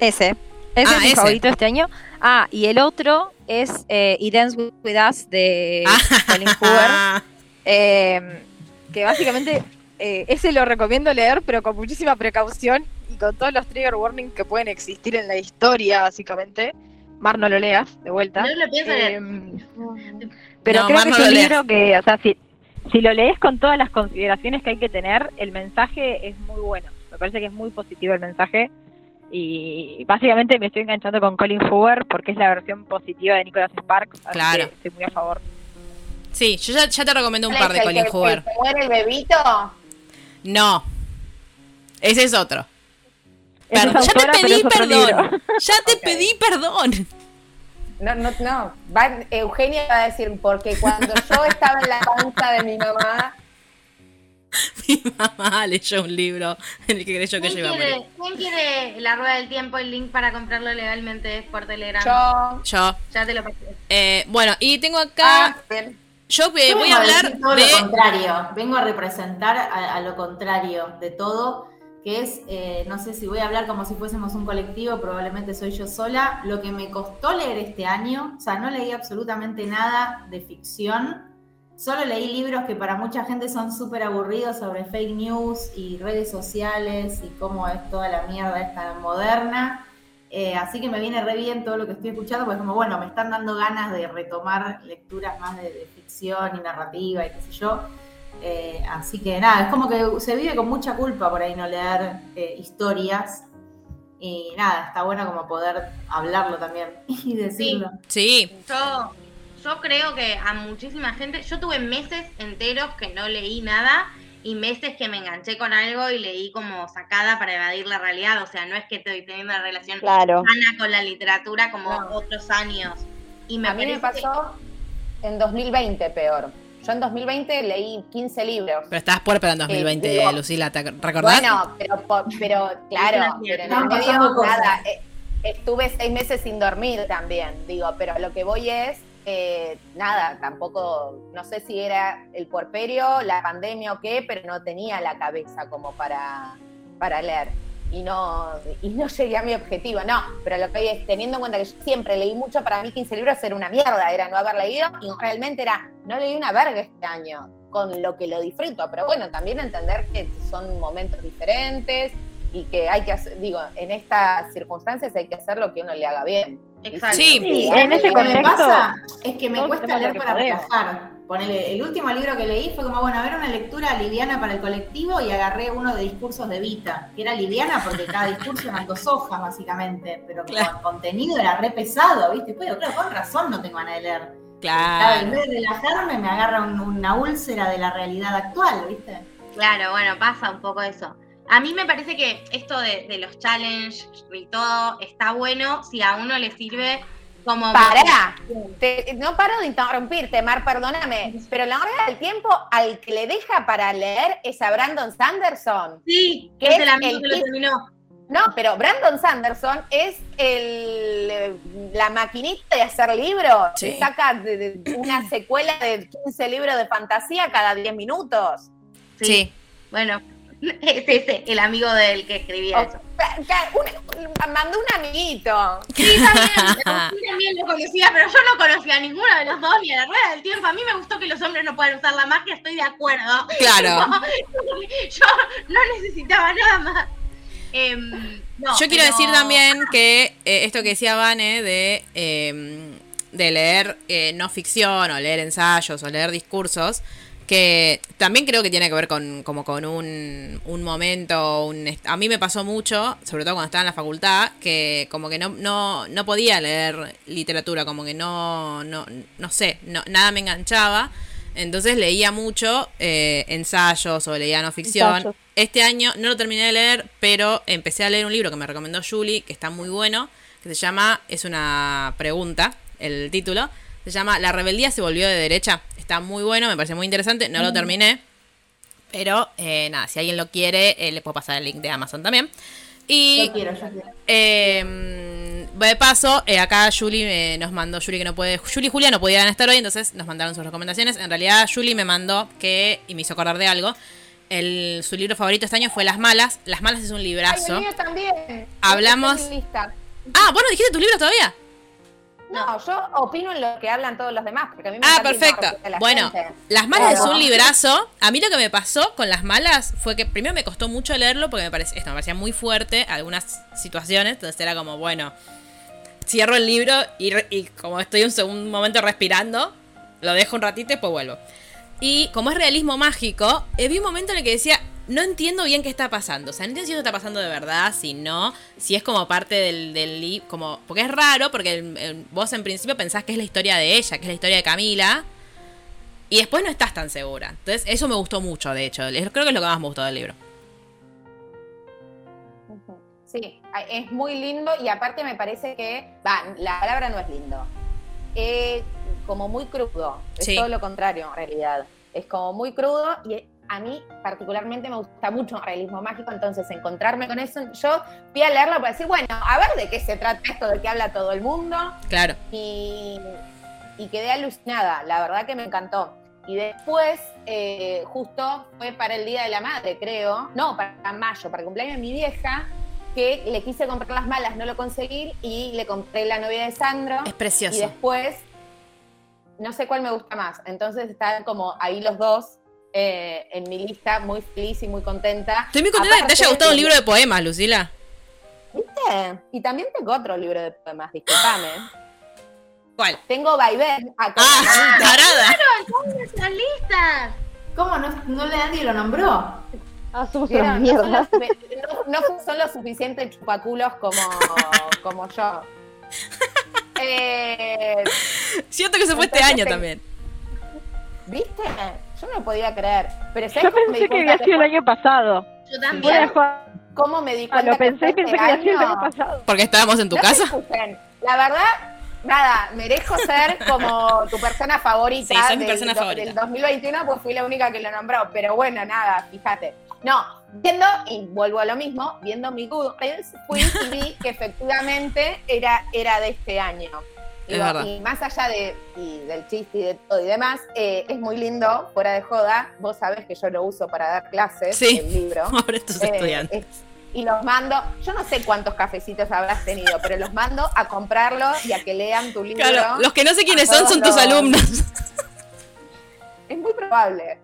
Ese. Ese Ah, es mi ese. favorito de este año. Ah, y el otro es eh, Dance With Us de Colin Hoover. eh, que básicamente eh, ese lo recomiendo leer, pero con muchísima precaución y con todos los trigger warnings que pueden existir en la historia, básicamente. Mar, no lo leas, de vuelta. No lo pienso leer. Eh, pero No, creo Mar, que no es un leas. libro que, o sea, si, si lo lees con todas las consideraciones que hay que tener, el mensaje es muy bueno. Me parece que es muy positivo el mensaje. Y básicamente me estoy enganchando con Colin Hoover porque es la versión positiva de Nicholas Sparks. Así Claro. que estoy muy a favor. Sí, yo ya, ya te recomendé un ¿Cuál par de Colin que- Hoover. el que muere el bebito? No. Ese es otro. Perdón, ya te pedí perdón. Ya te pedí perdón. No, no, no. Va- Eugenia va a decir, porque cuando yo estaba en la panza de mi mamá, Mi mamá leyó un libro en el que creyó que ¿Quién yo iba a morir. quiere, quién quiere la rueda del tiempo, el link para comprarlo legalmente por Telegram? yo... Yo. Ya te lo pasé. Eh, bueno, y tengo acá. Ah, bien. Yo eh, Yo voy a hablar todo de. lo contrario. Vengo a representar a, a lo contrario de todo, que es, eh, no sé si voy a hablar como si fuésemos un colectivo, probablemente soy yo sola. Lo que me costó leer este año, o sea, no leí absolutamente nada de ficción. Solo leí libros que para mucha gente son súper aburridos sobre fake news y redes sociales y cómo es toda la mierda esta moderna. Eh, así que me viene re bien todo lo que estoy escuchando, porque como, bueno, me están dando ganas de retomar lecturas más de ficción y narrativa y qué sé yo. Eh, así que nada, es como que se vive con mucha culpa por ahí no leer eh, historias. Y nada, está bueno como poder hablarlo también y decirlo. Sí, Yo, yo creo que a muchísima gente, yo tuve meses enteros que no leí nada y meses que me enganché con algo y leí como sacada para evadir la realidad. O sea, no es que estoy teniendo una relación Claro. sana con la literatura como No. otros años. Y me a mí me parece que- pasó en 2020 peor. Yo en 2020 leí 15 libros. pero estabas puerpera en 2020, digo- Lucila, ¿te recordás? Bueno, pero, po- pero claro, pero en el medio nada. eh, estuve seis meses sin dormir también, digo, pero lo que voy es, eh, nada, tampoco, no sé si era el puerperio, la pandemia o qué, pero no tenía la cabeza como para, para leer. Y no, y no llegué a mi objetivo, no, pero lo que hoy es teniendo en cuenta que yo siempre leí mucho, para mí 15 libros era una mierda, era no haber leído y realmente era, no leí una verga este año, con lo que lo disfruto, pero bueno, también entender que son momentos diferentes y que hay que hacer, digo, en estas circunstancias hay que hacer lo que uno le haga bien. Exacto. Sí. Sí, en ese Lo que me contexto. pasa es que me cuesta leer para podemos. relajar. Ponele, el último libro que leí fue como, bueno, a ver una lectura liviana para el colectivo y agarré uno de discursos de Vita, que era liviana porque cada discurso eran dos hojas, básicamente, pero como Claro. el contenido era re pesado, ¿viste? Pero claro, con razón no tengo ganas de leer. Claro, Claro. en vez de relajarme me agarra un- una úlcera de la realidad actual, ¿viste? Claro, bueno, pasa un poco eso. A mí me parece que esto de, de los challenges y todo está bueno si a uno le sirve como... Pará, Te- no paro de interrumpirte, Mar, perdóname, pero la hora del tiempo al que le deja para leer es a Brandon Sanderson. Sí, ¿Qué es el amigo el que lo terminó. No, pero Brandon Sanderson es el, la maquinita de hacer libros. Sí. que Saca de- de una secuela de 15 libros de fantasía cada 10 minutos. Sí. Bueno, es ese, el amigo del que escribía eso. Ca- ca- un- mandó un amiguito. Sí, yo también lo conocía, pero yo no conocía a ninguno de los dos ni a la rueda del tiempo. A mí me gustó que los hombres no puedan usar la magia, estoy de acuerdo. Claro. yo no necesitaba nada más. Em, no, Yo quiero pero- decir también que eh, esto que decía Vane de, eh, de leer eh, no ficción o leer ensayos o leer discursos, que también creo que tiene que ver con como con un, un momento, un a mí me pasó mucho, sobre todo cuando estaba en la facultad, que como que no, no, no podía leer literatura, como que no, no, no sé, no, nada me enganchaba. Entonces leía mucho eh, ensayos o leía no ficción. Ensayos. Este año no lo terminé de leer, pero empecé a leer un libro que me recomendó Julie, que está muy bueno, que se llama, es una pregunta, el título, se llama La rebeldía se volvió de derecha. Está muy bueno, me parece muy interesante, no lo terminé, pero eh, nada, si alguien lo quiere, eh, le puedo pasar el link de Amazon también. Y Yo quiero, yo quiero. eh, de paso, eh, acá Julie eh, nos mandó, Julie que no puede, Julie y Julia no podían estar hoy, entonces nos mandaron sus recomendaciones. En realidad, Julie me mandó que, y me hizo acordar de algo, el, su libro favorito este año fue Las Malas. Las Malas es un Ay, librazo. el mío también. Hablamos-. Ah, ¿vos no dijiste tus libros todavía? No, yo opino en lo que hablan todos los demás. Porque a mí me Ah, perfecto. la Bueno, gente. Las Malas Claro. es un librazo. A mí lo que me pasó con Las Malas fue que primero me costó mucho leerlo porque me parecía, esto me parecía muy fuerte algunas situaciones. Entonces era como, bueno, cierro el libro y, y como estoy un segundo momento respirando, lo dejo un ratito y después vuelvo. Y como es realismo mágico, eh, vi un momento en el que decía, no entiendo bien qué está pasando. O sea, no entiendo si esto está pasando de verdad, si no, si es como parte del, del libro, como, porque es raro, porque el- el- vos en principio pensás que es la historia de ella, que es la historia de Camila, y después no estás tan segura. Entonces, eso me gustó mucho, de hecho. Creo que es lo que más me gustó del libro. Sí, es muy lindo y aparte me parece que, va, la palabra no es lindo, es como muy crudo, es Sí. todo lo contrario en realidad, es como muy crudo y a mí particularmente me gusta mucho el realismo mágico, entonces encontrarme con eso, yo fui a leerlo para decir, bueno, a ver de qué se trata esto, de qué habla todo el mundo, Claro. y, y quedé alucinada, la verdad que me encantó. Y después, eh, justo fue para el Día de la Madre, creo, no, para mayo, para el cumpleaños de mi vieja, que le quise comprar las malas, no lo conseguí, y le compré la novia de Sandro. Es Y precioso. después, no sé cuál me gusta más. Entonces están como ahí los dos eh, en mi lista, muy feliz y muy contenta. Estoy muy contenta de que te haya Aparte, gustado un libro de poemas, Lucila. ¿Viste? Y también tengo otro libro de poemas, disculpame. ¿Cuál? Tengo Vaivén acá. Ah, tarada. Nuestras listas. ¿Cómo no, no le nadie lo nombró? Ah, somos una mierda. los, no- no son lo suficiente chupaculos como, como yo. Eh, Siento que se fue este año te- también. ¿Viste? Yo no lo podía creer. Pero ¿sabes Yo cómo me pensé di que había sido el año pasado. Yo también. ¿Cómo me di cuenta lo pensé y fue pensé este que había sido el año pasado. Porque estábamos en tu No casa. La verdad, nada, merezco ser como tu persona favorita Sí, soy mi del, persona do- favorita. del 2021, pues fui la única que lo nombró. Pero bueno, nada, fíjate. No, viendo, y vuelvo a lo mismo, viendo mi Goodreads, fui y vi que efectivamente era, era de este año. Es Digo, verdad. y más allá de, y del chiste y de todo y demás, eh, es muy lindo, fuera de joda. Vos sabés que yo lo uso para dar clases, Sí. el libro. Pobre estos Eh, estudiantes. es, y los mando, yo no sé cuántos cafecitos habrás tenido, pero los mando a comprarlo y a que lean tu libro. Claro, los que no sé quiénes son son tus los- alumnos. Es muy probable,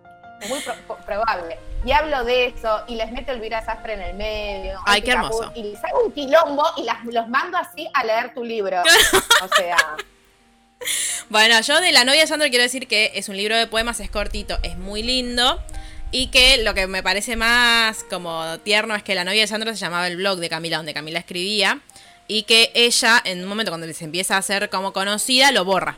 muy pro- pro- probable. Y hablo de eso y les meto el Sastre en el medio. Ay, qué hermoso. Y les hago un quilombo y las- los mando así a leer tu libro. O sea, Bueno, yo de La novia de Sandro quiero decir que es un libro de poemas, es cortito, es muy lindo. Y que lo que me parece más como tierno es que La novia de Sandro se llamaba el blog de Camila, donde Camila escribía. Y que ella, en un momento cuando se empieza a hacer como conocida, lo borra.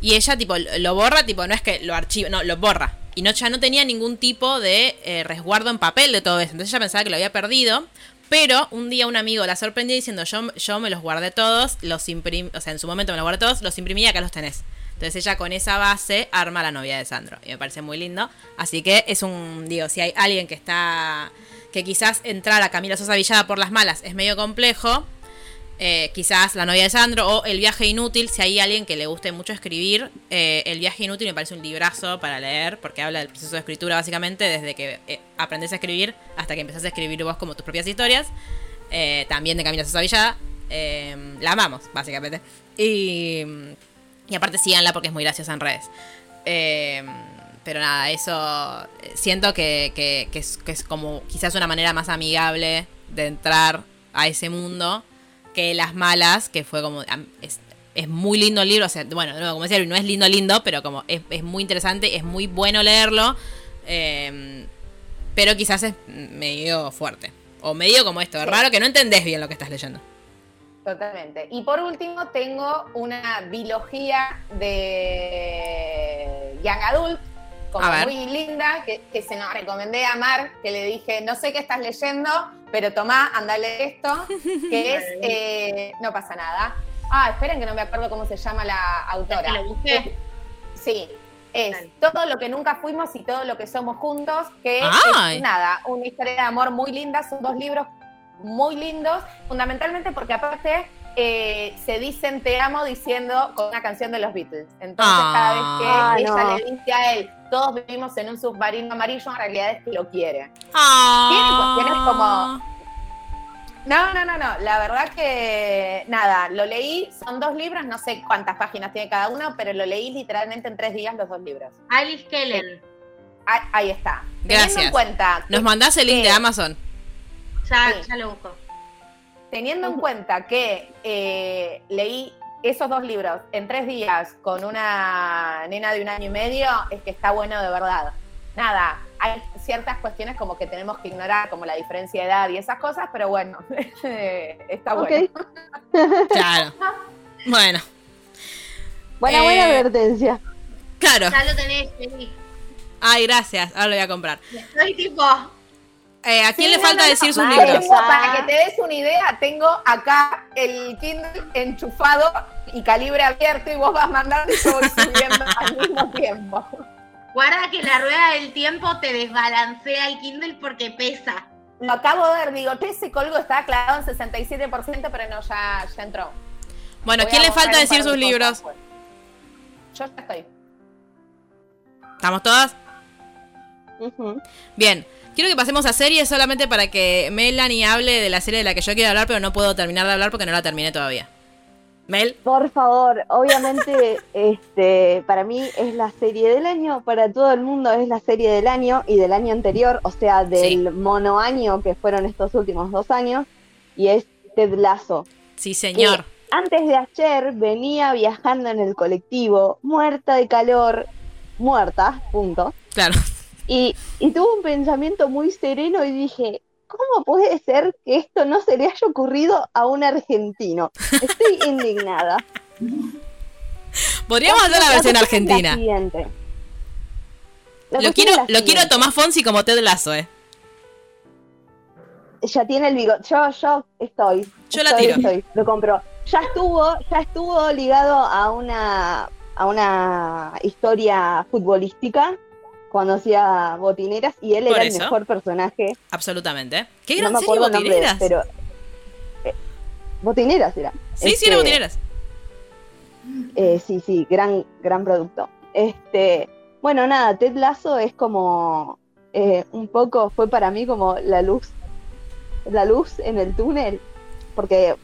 Y ella, tipo, lo borra, tipo, no es que lo archiva, no, lo borra. Y no, ya no tenía ningún tipo de eh, resguardo en papel de todo eso. Entonces ella pensaba que lo había perdido. Pero un día un amigo la sorprendió diciendo, yo, yo me los guardé todos, los imprimí, o sea, en su momento me los guardé todos, los imprimí y acá los tenés. Entonces ella con esa base arma la novia de Sandro. Y me parece muy lindo. Así que es un, digo, si hay alguien que está, que quizás entrar a Camila Sosa Villada por las malas es medio complejo, eh, quizás La novia de Sandro o El viaje inútil, si hay alguien que le guste mucho escribir, eh, El viaje inútil me parece un librazo para leer, porque habla del proceso de escritura básicamente, desde que eh, aprendes a escribir hasta que empezás a escribir vos como tus propias historias, también de Camila Sosa Villada, la amamos, básicamente. Y, y aparte síganla porque es muy graciosa en redes. Pero nada, eso siento que, que- que es, que es como quizás una manera más amigable de entrar a ese mundo que Las Malas, que fue como... Es, es muy lindo el libro, o sea, bueno, nuevo, como decía, no es lindo lindo, pero como es, es muy interesante, es muy bueno leerlo, eh, pero quizás es medio fuerte. O medio como esto, es raro que no entendés bien lo que estás leyendo. totalmente. Y por último, tengo una biología de Young Adult, como muy linda, que, que se nos recomendé a Mar, que le dije, no sé qué estás leyendo, pero tomá, andale esto, que es, eh, no pasa nada. Ah, esperen que no me acuerdo cómo se llama la autora. ¿Que lo busqué? Sí, es Dale. todo lo que nunca fuimos y todo lo que somos juntos, que Ay. es nada, una historia de amor muy linda, son dos libros muy lindos, fundamentalmente porque aparte eh, se dicen te amo diciendo con una canción de los Beatles. Entonces cada vez que Ah, ella no. le dice a él, todos vivimos en un submarino amarillo, en realidad es que lo quiere. Ah. Tiene cuestiones como... No, no, no, no. La verdad que nada, lo leí, son dos libros, no sé cuántas páginas tiene cada uno, pero lo leí literalmente en tres días los dos libros. Alice Kellen. Ahí, ahí está. Teniendo Gracias. en cuenta que- Nos mandás el link que- de Amazon. Ya, Sí. ya lo busco. Teniendo en cuenta que eh, leí esos dos libros en tres días con una nena de un año y medio, es que está bueno de verdad. Nada, hay ciertas cuestiones como que tenemos que ignorar, como la diferencia de edad y esas cosas, pero bueno, está bueno. Claro. Bueno, Buena, buena Eh, advertencia. claro. Ya lo tenés. Ay, gracias. Ahora lo voy a comprar. Estoy tipo. Eh, ¿A quién Sí, le no, falta no, no. decir sus libros? Tengo, para que te des una idea, tengo acá el Kindle enchufado y calibre abierto y vos vas mandando y yo voy subiendo al mismo tiempo. Guarda que la rueda del tiempo te desbalancea el Kindle porque pesa. Lo acabo de ver, digo, che, ese colgo está clavado en 67%, pero no, ya, ya entró. Bueno, Voy ¿quién le falta decir sus libros? cosas, pues. Yo ya estoy. ¿Estamos todas? Ujú. Bien. Quiero que pasemos a series solamente para que Melanie hable de la serie de la que yo quiero hablar, pero no puedo terminar de hablar porque no la terminé todavía. Mel, Por favor, obviamente, este, para mí es la serie del año, para todo el mundo es la serie del año y del año anterior, o sea, del mono año que fueron estos últimos dos años, y es Ted Lasso. sí señor. Antes de ayer venía viajando en el colectivo, muerta de calor, muerta, punto. Claro. Y, y tuve un pensamiento muy sereno y dije, ¿cómo puede ser que esto no se le haya ocurrido a un argentino? Estoy indignada. Podríamos hacer la versión argentina. la siguiente. La Lo quiero, lo quiero a. Tomás Fonsi como Ted Lasso, eh. Ya tiene el bigote. Yo, yo estoy. Yo la tiro. estoy, lo compro. Ya estuvo, ya estuvo ligado a una, a una historia futbolística cuando hacía botineras y él Por era eso. el mejor personaje. Absolutamente. ¿Qué no gran me serie nombre, botineras? pero eh, botineras era. Sí, sí, Este, era botineras. Eh, sí, sí, gran, gran producto. Este, bueno, nada, Ted Lasso es como eh, un poco, fue para mí como la luz la luz en el túnel, porque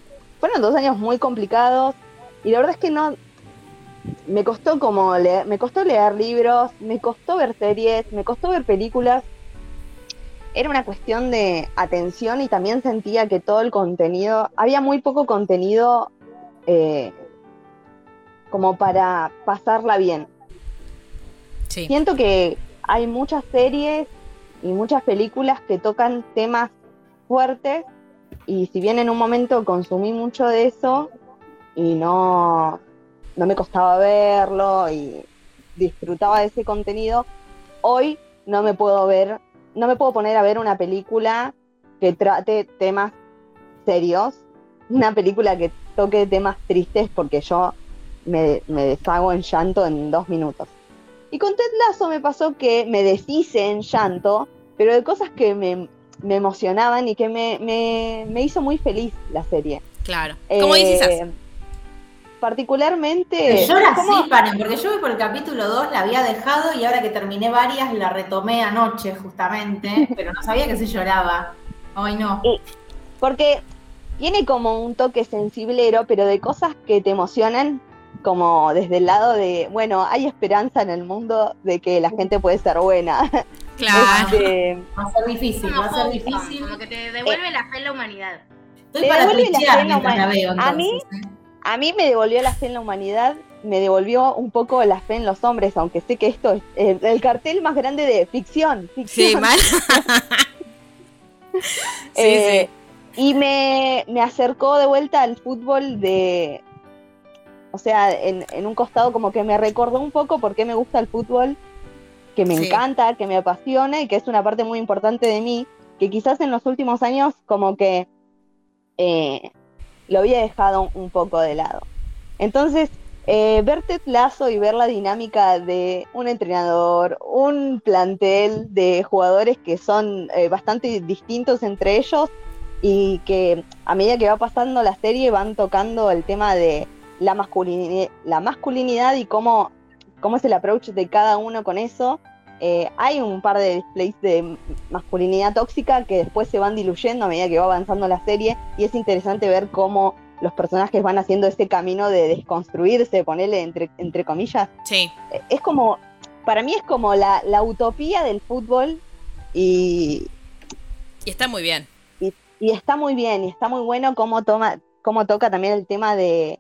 fueron dos años muy complicados y la verdad es que no, me costó como leer, me costó leer libros, me costó ver series, me costó ver películas. Era una cuestión de atención y también sentía que todo el contenido, había muy poco contenido eh, como para pasarla bien. Sí. Siento que hay muchas series y muchas películas que tocan temas fuertes y si bien en un momento consumí mucho de eso y no, no me costaba verlo y disfrutaba de ese contenido, hoy no me puedo ver, no me puedo poner a ver una película que trate temas serios, una película que toque temas tristes porque yo me, me deshago en llanto en dos minutos. Y con Ted Lasso me pasó que me deshice en llanto, pero de cosas que me, me emocionaban y que me, me, me hizo muy feliz la serie. Claro. ¿Cómo dices? Particularmente... Yo la ¿cómo? sí, paren, porque yo voy por el capítulo 2, la había dejado y ahora que terminé varias la retomé anoche justamente, pero no sabía que se lloraba. Hoy no. Y- porque tiene como un toque sensiblero, pero de cosas que te emocionan, como desde el lado de, bueno, hay esperanza en el mundo de que la gente puede ser buena. Claro. Este, Va a ser difícil, va a ser difícil. Como que te devuelve la fe en la humanidad. Estoy Te para devuelve la pena mientras la humana. veo. A mí- ¿eh? A mí me devolvió la fe en la humanidad, me devolvió un poco la fe en los hombres, aunque sé que esto es el, el cartel más grande de ficción. ficción. Sí, mal. sí, Eh, Y me, me acercó de vuelta al fútbol de. O sea, en, en un costado como que me recordó un poco por qué me gusta el fútbol, que me Sí. encanta, que me apasiona y que es una parte muy importante de mí, que quizás en los últimos años como que eh, lo había dejado un poco de lado. Entonces, eh, ver Ted y ver la dinámica de un entrenador, un plantel de jugadores que son eh, bastante distintos entre ellos y que a medida que va pasando la serie van tocando el tema de la masculinidad, la masculinidad y cómo, cómo es el approach de cada uno con eso. Eh, hay un par de displays de masculinidad tóxica que después se van diluyendo a medida que va avanzando la serie y es interesante ver cómo los personajes van haciendo ese camino de desconstruirse, ponerle entre, entre comillas. sí. Eh, Es como, para mí es como la, la utopía del fútbol y, Y está muy bien. y está muy bien, y está muy bueno cómo toma, cómo toca también el tema de,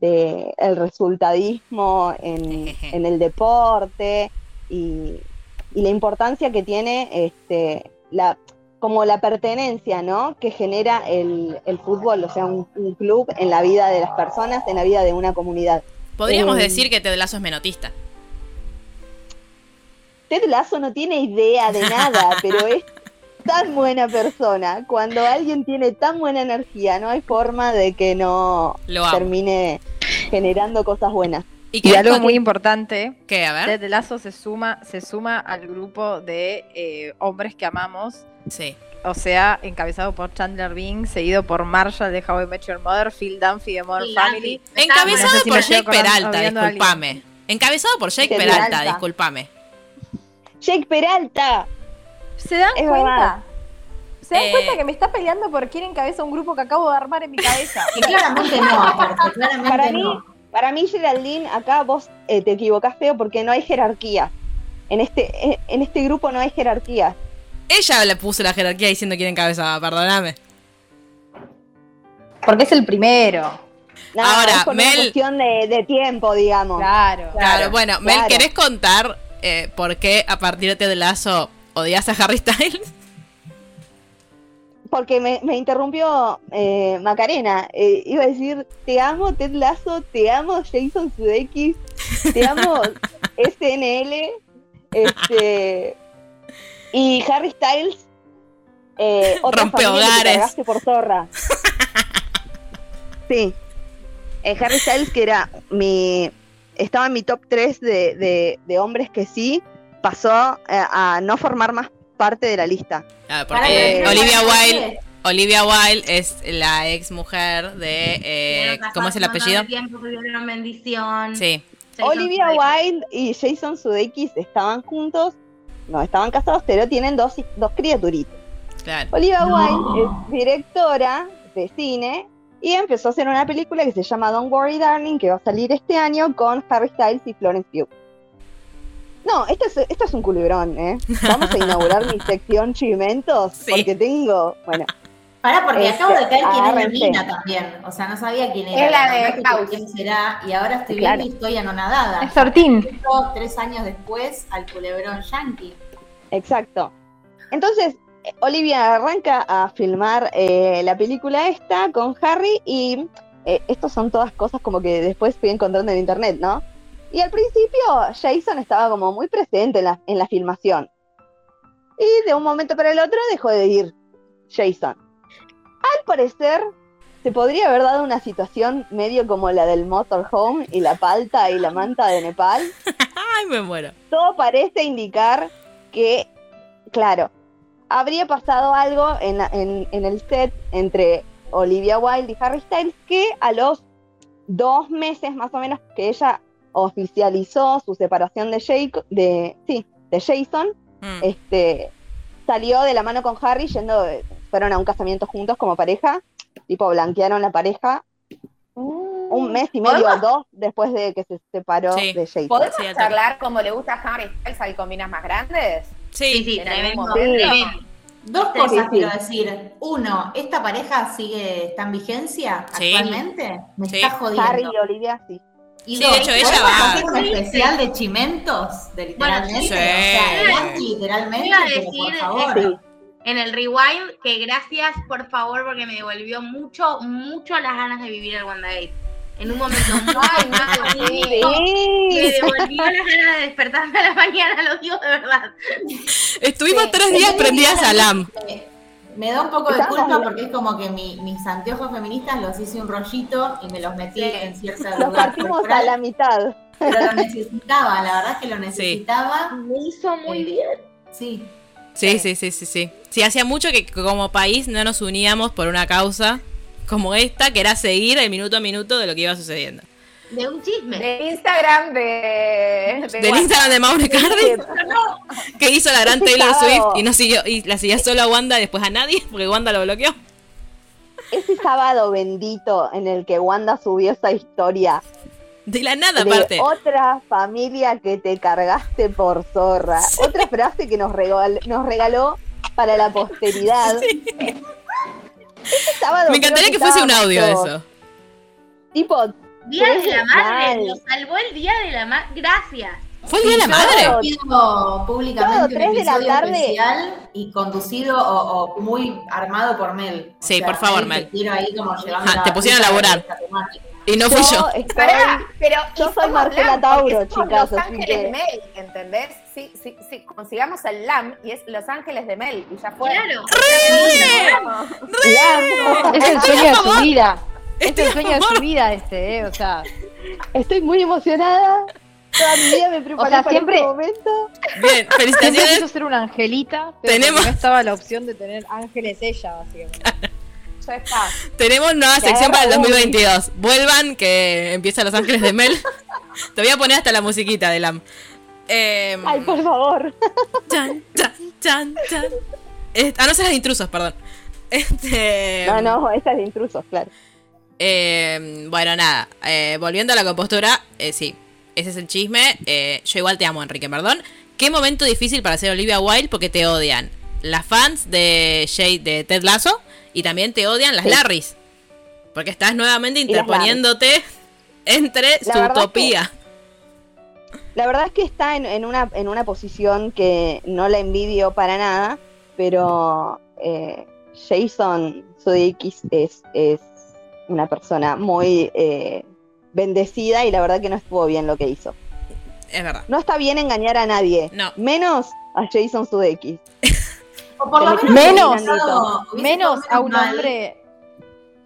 de el resultadismo en, en el deporte y, y la importancia que tiene este la como la pertenencia, ¿no? Que genera el, el fútbol, o sea, un, un club en la vida de las personas, en la vida de una comunidad. Podríamos Eh, decir que Ted Lasso es menotista. Ted Lasso no tiene idea de nada, pero es tan buena persona. Cuando alguien tiene tan buena energía, no hay forma de que no termine generando cosas buenas. Y Y que algo muy importante, ¿Qué? A ver. Ted Lasso se suma, se suma al grupo de eh, hombres que amamos, Sí. o sea, encabezado por Chandler Bing, seguido por Marshall de How I Met Your Mother, Phil Dunphy de Modern Phil Family. Encabezado no sé si por Jake Peralta, discúlpame. Encabezado por Jake Jake Peralta, Peralta. discúlpame. Jake Peralta. ¿Se dan Es cuenta? verdad. ¿Se dan Eh, cuenta que me está peleando por quién encabeza un grupo que acabo de armar en mi cabeza? Que claramente no, aparte, claramente Para mí, no. Para mí, Geraldine, acá vos eh, te equivocás feo porque no hay jerarquía. En este, en- en este grupo no hay jerarquía. Ella le puso la jerarquía diciendo quién encabezaba, perdóname. Porque es el primero. No, Ahora, es por una Mel- cuestión de, de tiempo, digamos. Claro. Claro, bueno, Mel, claro. ¿querés contar eh, por qué a partir de Lasso odias a Harry Styles? Porque me, me interrumpió eh, Macarena. Eh, iba a decir, te amo Ted Lasso, te amo Jason Sudeikis, te amo SNL, este, y Harry Styles, eh, otra Rompe que hogares. por zorra. Sí. Eh, Harry Styles, que era mi... Estaba en mi top 3 de, de- de hombres que sí, pasó eh, a no formar más parte de la lista. Ah, porque Olivia. Wilde, Olivia Wilde es la ex mujer de eh, ¿cómo es el apellido? tiempo, bendición. Sí. Jason Olivia Sudeikis. Wilde y Jason Sudeikis estaban juntos, no estaban casados, pero tienen dos, dos criaturitas. Claro. Olivia No. Wilde es directora de cine y empezó a hacer una película que se llama Don't Worry Darling, que va a salir este año con Harry Styles y Florence Pugh. No, esto es, esto es un culebrón, ¿eh? Vamos a inaugurar mi sección chimentos, Sí. porque tengo, bueno, Pará, porque Este, acabo de caer quién es la mina también. O sea, no sabía quién era. Es la de House. ¿Quién será? Y ahora estoy Claro. viendo y estoy anonadada. Es Sortín. Tres años después al culebrón yankee. exacto. Entonces, Olivia arranca a filmar eh, la película esta con Harry y eh, estos son todas cosas como que después fui encontrando en internet, ¿no? Y al principio Jason estaba como muy presente en la, en la filmación. Y de un momento para el otro dejó de ir Jason. Al parecer, se podría haber dado una situación medio como la del motorhome y la palta y la manta de Nepal. Ay, me muero. Todo parece indicar que, claro, habría pasado algo en, la- en- en el set entre Olivia Wilde y Harry Styles que a los dos meses más o menos que ella oficializó su separación de, Jake, de, sí, de Jason, Mm. este, salió de la mano con Harry yendo, fueron a un casamiento juntos como pareja, tipo blanquearon la pareja un mes y medio o ¿Podemos? dos después de que se separó Sí. de Jason. ¿Podemos Sí, charlar como le gusta a Harry Styles al combinas más grandes? Sí, Sí, sí, en algún tremendo. Dos Sí, cosas sí, sí. quiero decir. Uno, ¿esta pareja sigue, está en vigencia Sí. actualmente? Me Sí. está jodiendo. Harry y Olivia, sí. Y Sí, dos, de hecho, ella ¿podemos va- hacer un especial de chimentos? De literalmente. Bueno, sí. O sea, literalmente, Iba a pero decir, por favor. Sí. En el rewind, que gracias por favor, porque me devolvió mucho, mucho las ganas de vivir el WandaGate. En un momento muy sí. me devolvió las ganas de despertarme a la mañana, lo digo de verdad. Estuvimos Sí. tres días prendidas a LAM. Eh, Me da un poco de culpa porque es como que mi- mis anteojos feministas los hice un rollito y me los metí Sí. en cierto Los lugar partimos a la mitad. pero lo necesitaba, la verdad es que lo necesitaba. Me hizo muy bien. Sí. Sí, sí, sí, sí, sí. Sí, hacía mucho que como país no nos uníamos por una causa como esta, que era seguir el minuto a minuto de lo que iba sucediendo. De un chisme. De Instagram de... de Del. Instagram de Mauro Cardi, que hizo la gran Taylor sábado. Swift y no siguió, y la seguía solo a Wanda y después a nadie, porque Wanda lo bloqueó. Ese sábado bendito en el que Wanda subió esa historia De la nada, de aparte. otra familia que te cargaste por zorra. Otra frase que nos regaló, nos regaló para la posteridad. Ese sábado Me encantaría que fuese un audio eso. Tipo, Día de la madre, Mal. nos salvó el día de la madre. Gracias. ¿Fue el día de la Yo madre? pido públicamente un episodio especial y conducido o, o muy armado por Mel. O Sí, por favor, Mel. Te quiero ahí como llevando Ajá, la te pusieron a laburar. Y no fui yo. estoy- Pará, pero Yo soy Marcela LAM, Tauro, chicas, Los Ángeles que- Mel, ¿entendés? Sí, sí, sí, consigamos el LAM y es Los Ángeles de Mel y ya fue. Claro. La- Es el sueño de su vida. Es Estoy el sueño de su vida este, ¿eh? O sea, Estoy muy emocionada. Toda mi vida me preparé O sea, para siempre- este momento. Bien, siempre felicitaciones. quiso ser una angelita, pero Tenemos- no estaba la opción de tener ángeles ella, básicamente. Ya está. Tenemos nueva sección para el agarra 2022. Vuelvan, que empieza Los Ángeles de Mel. Te voy a poner hasta la musiquita de LAM. Eh, Ay, por favor. chan, chan, chan, chan. Eh, ah, no, esas las de intrusos, perdón. Este, No, no, esa es de intrusos, claro. Eh, bueno, nada. eh, volviendo a la compostura, eh, sí. Ese es el chisme. Eh, yo igual te amo, Enrique, perdón. Qué momento difícil para ser Olivia Wilde porque te odian las fans de Jade, de Ted Lasso y también te odian las Sí. Larrys. Porque estás nuevamente interponiéndote entre La su utopía. La verdad es que está en, en una, en una posición que no la envidio para nada, pero eh, Jason Sudeikis es, es una persona muy eh, bendecida y la verdad que no estuvo bien lo que hizo. Es verdad. No está bien engañar a nadie, No. menos a Jason Sudeikis. O por lo menos, me Menos, Menos a un mal. hombre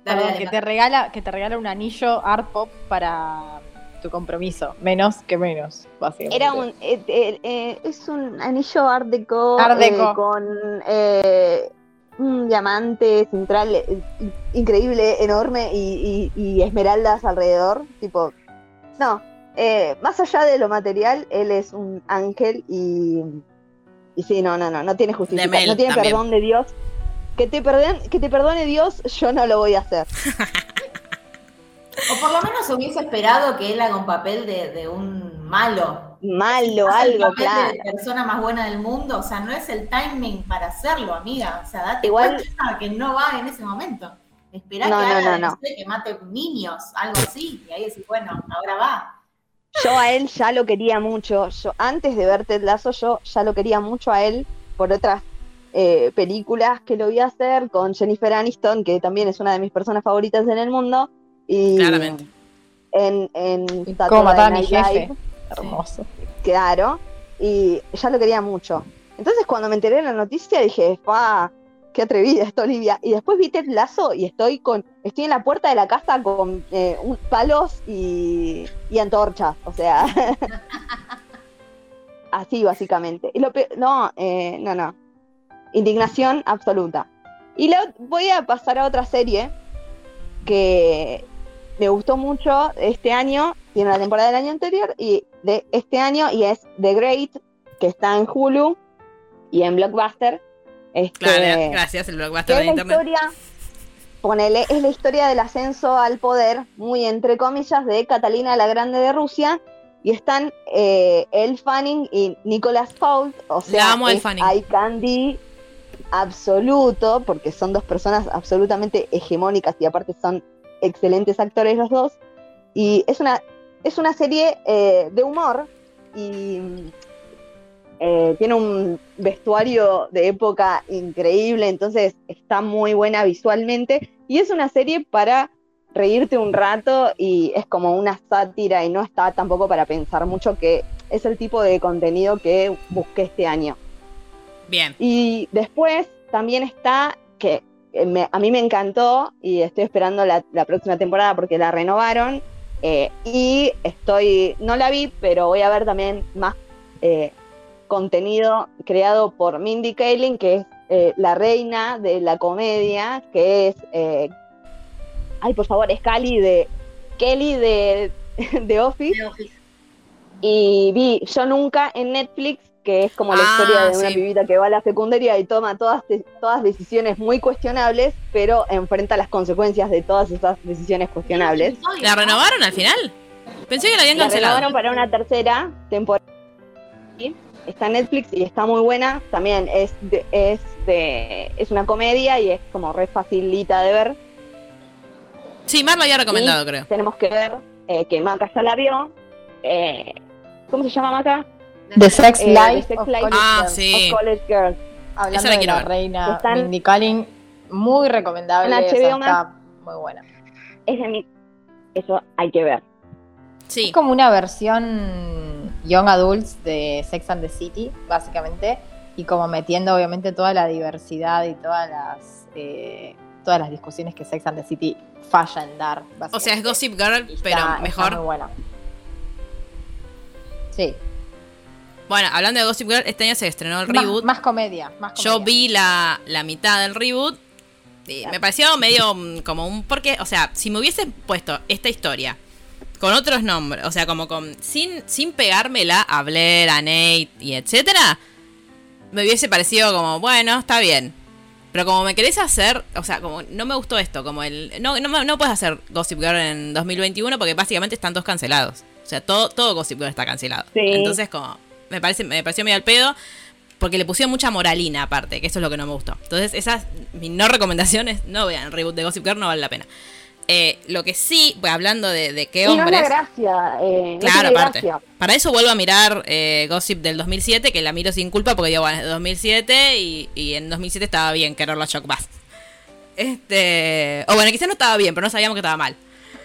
Dale, perdón, dale, que te regala que te regala un anillo art pop para tu compromiso. Menos que menos, básicamente. Era un, eh, eh, eh, es un anillo art deco, Art deco. eh, con eh, un diamante central eh, in- increíble, enorme y, y- y esmeraldas alrededor. Tipo, no, eh, más allá de lo material, él es un ángel y, y sí, no, no, no, no tiene justicia, no tiene también. perdón de Dios. que te, perden- que te perdone Dios, yo no lo voy a hacer. O por lo menos hubiese esperado que él haga un papel de, de un malo. Malo, el algo, claro. de la persona más buena del mundo. O sea, no es el timing para hacerlo, amiga. O sea, date Igual- cuenta que no va en ese momento. Esperá No, que no, haga, no, no. sé, que mate niños, algo así. Y ahí decís, bueno, ahora va. Yo a él ya lo quería mucho. Yo antes de ver Ted Lasso, yo ya lo quería mucho a él por otras eh, películas que lo vi hacer con Jennifer Aniston, que también es una de mis personas favoritas en el mundo. Y Claramente. En, en Saturday Cómo matar a mi Night jefe. Live, Hermoso. claro. Y ya lo quería mucho. Entonces cuando me enteré de la noticia dije, ¡pa! ¡Qué atrevida esta Olivia! Y después vi Ted Lasso y estoy con, estoy en la puerta de la casa con eh, palos y, y antorchas. O sea, así básicamente. No, eh, no, no. Indignación absoluta. Y voy a pasar a otra serie que me gustó mucho este año, tiene la temporada del año anterior y de este año y es The Great, que está en Hulu y en Blockbuster. Este, Claro, gracias, el blockbuster de la internet. historia, ponele, es la historia del ascenso al poder, muy entre comillas, de Catalina la Grande de Rusia, y están eh, Elle Fanning y Nicholas Hoult, o sea, eye candy absoluto, porque son dos personas absolutamente hegemónicas y aparte son excelentes actores los dos, y es una, es una serie eh, de humor y eh, tiene un vestuario de época increíble, entonces está muy buena visualmente y es una serie para reírte un rato y es como una sátira y no está tampoco para pensar mucho que es el tipo de contenido que busqué este año. Bien. Y después también está, que me- a mí me encantó y estoy esperando la, la próxima temporada porque la renovaron. eh, y estoy, no la vi, pero voy a ver también más eh, contenido creado por Mindy Kaling, que es eh, la reina de la comedia, que es, eh, ay, por favor, es Cali de, Kelly de, de Office. The Office. Y vi Yo Nunca en Netflix, que es como la Ah, historia de una sí. pibita que va a la secundaria y toma todas, todas decisiones muy cuestionables, pero enfrenta las consecuencias de todas esas decisiones cuestionables. ¿La renovaron al final? Pensé que la habían La cancelado. renovaron para una tercera temporada. Está en Netflix y está muy buena. También es de, es de es una comedia y es como re facilita de ver. Sí, Mar lo había recomendado, Y creo. Tenemos que ver eh, que Maca ya la vio. Eh, ¿Cómo se llama Maca? The Sex Eh, Life, The Sex of Life College Ah, Girl. sí. of College Girls. Hablando Esa la de quiero la ver. reina Están- Mindy Kaling, muy recomendable. En HBO está muy buena. Es de mi... Eso hay que ver. Sí. Es como una versión Young Adults de Sex and the City, básicamente, y como metiendo obviamente toda la diversidad y todas las eh, todas las discusiones que Sex and the City falla en dar. O sea, es. Gossip Girl, está- pero está mejor. muy buena. Sí. Bueno, hablando de Gossip Girl, este año se estrenó el reboot. más comedia, más comedia. Yo vi la, la mitad del reboot. Y me pareció medio mm, como un. Porque, o sea, si me hubiesen puesto esta historia con otros nombres, o sea, como con. Sin, sin pegármela a Blair, a Nate y etcétera, me hubiese parecido como, bueno, está bien. Pero como me querés hacer, o sea, como no me gustó esto, como el. No, no, no puedes hacer Gossip Girl en 2021 porque básicamente están todos cancelados. O sea, todo, todo Gossip Girl está cancelado. Sí. Entonces, como. Me parece, me pareció medio al pedo. Porque le pusieron mucha moralina aparte, que eso es lo que no me gustó. Entonces, esas, mi no recomendaciones, no vean el reboot de Gossip Girl, no vale la pena. Eh, lo que sí, pues, hablando de, de qué no es hombres. gracia. eh, no Claro, tiene aparte. gracia. Para eso vuelvo a mirar eh, Gossip del 2007, que la miro sin culpa porque digo, bueno, es de 2007 y, y en 2007 estaba bien que la Shock Bass. Este. O bueno, quizás no estaba bien, pero no sabíamos que estaba mal.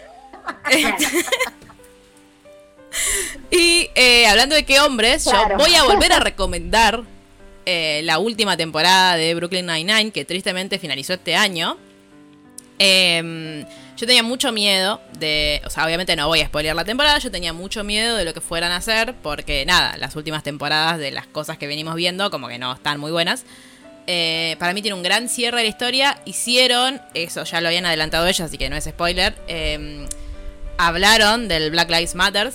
Este- y eh, hablando de qué hombres, Claro. yo voy a volver a recomendar eh, la última temporada de Brooklyn Nine-Nine, que tristemente finalizó este año. Em, yo tenía mucho miedo de. O sea, obviamente no voy a spoilear la temporada. Yo tenía mucho miedo de lo que fueran a hacer. Porque nada, las últimas temporadas de las cosas que venimos viendo, como que no están muy buenas. Eh, para mí tiene un gran cierre de la historia. Hicieron, eso ya lo habían adelantado ellos, así que no es spoiler. em, hablaron del Black Lives Matter.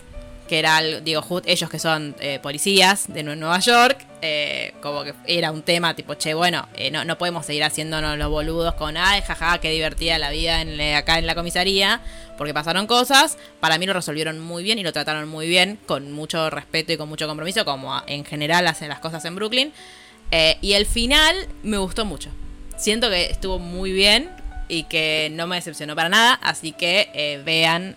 Que era, algo- digo, ellos que son eh, policías de Nue- Nueva York, eh, como que era un tema tipo, che, bueno, eh, no, no podemos seguir haciéndonos los boludos con, ay, jaja, qué divertida la vida en, acá en la comisaría, porque pasaron cosas. Para mí lo resolvieron muy bien y lo trataron muy bien, con mucho respeto y con mucho compromiso, como en general hacen las cosas en Brooklyn. Y el final me gustó mucho. Siento que estuvo muy bien y que no me decepcionó para nada. Así que vean,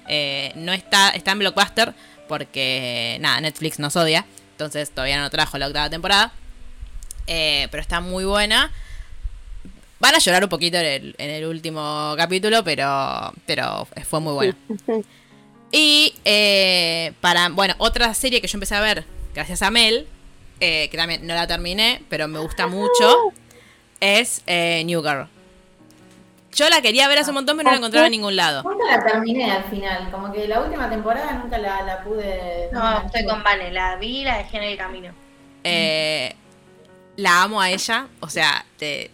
no está, está en Blockbuster porque nada, Netflix nos odia. Entonces todavía no trajo la octava temporada. Eh, pero está muy buena. Van a llorar un poquito en el, en el último capítulo, pero, pero fue muy buena. Y eh, para, bueno, otra serie que yo empecé a ver gracias a Mel, eh, que también no la terminé, pero me gusta mucho, es New Girl. Yo la quería ver hace un montón, pero no la encontraba en ningún lado. Nunca la terminé al final, como que la última temporada nunca la, la pude... No, estoy con Vane, la vi y la dejé en el camino. Eh, la amo a ella, o sea, te-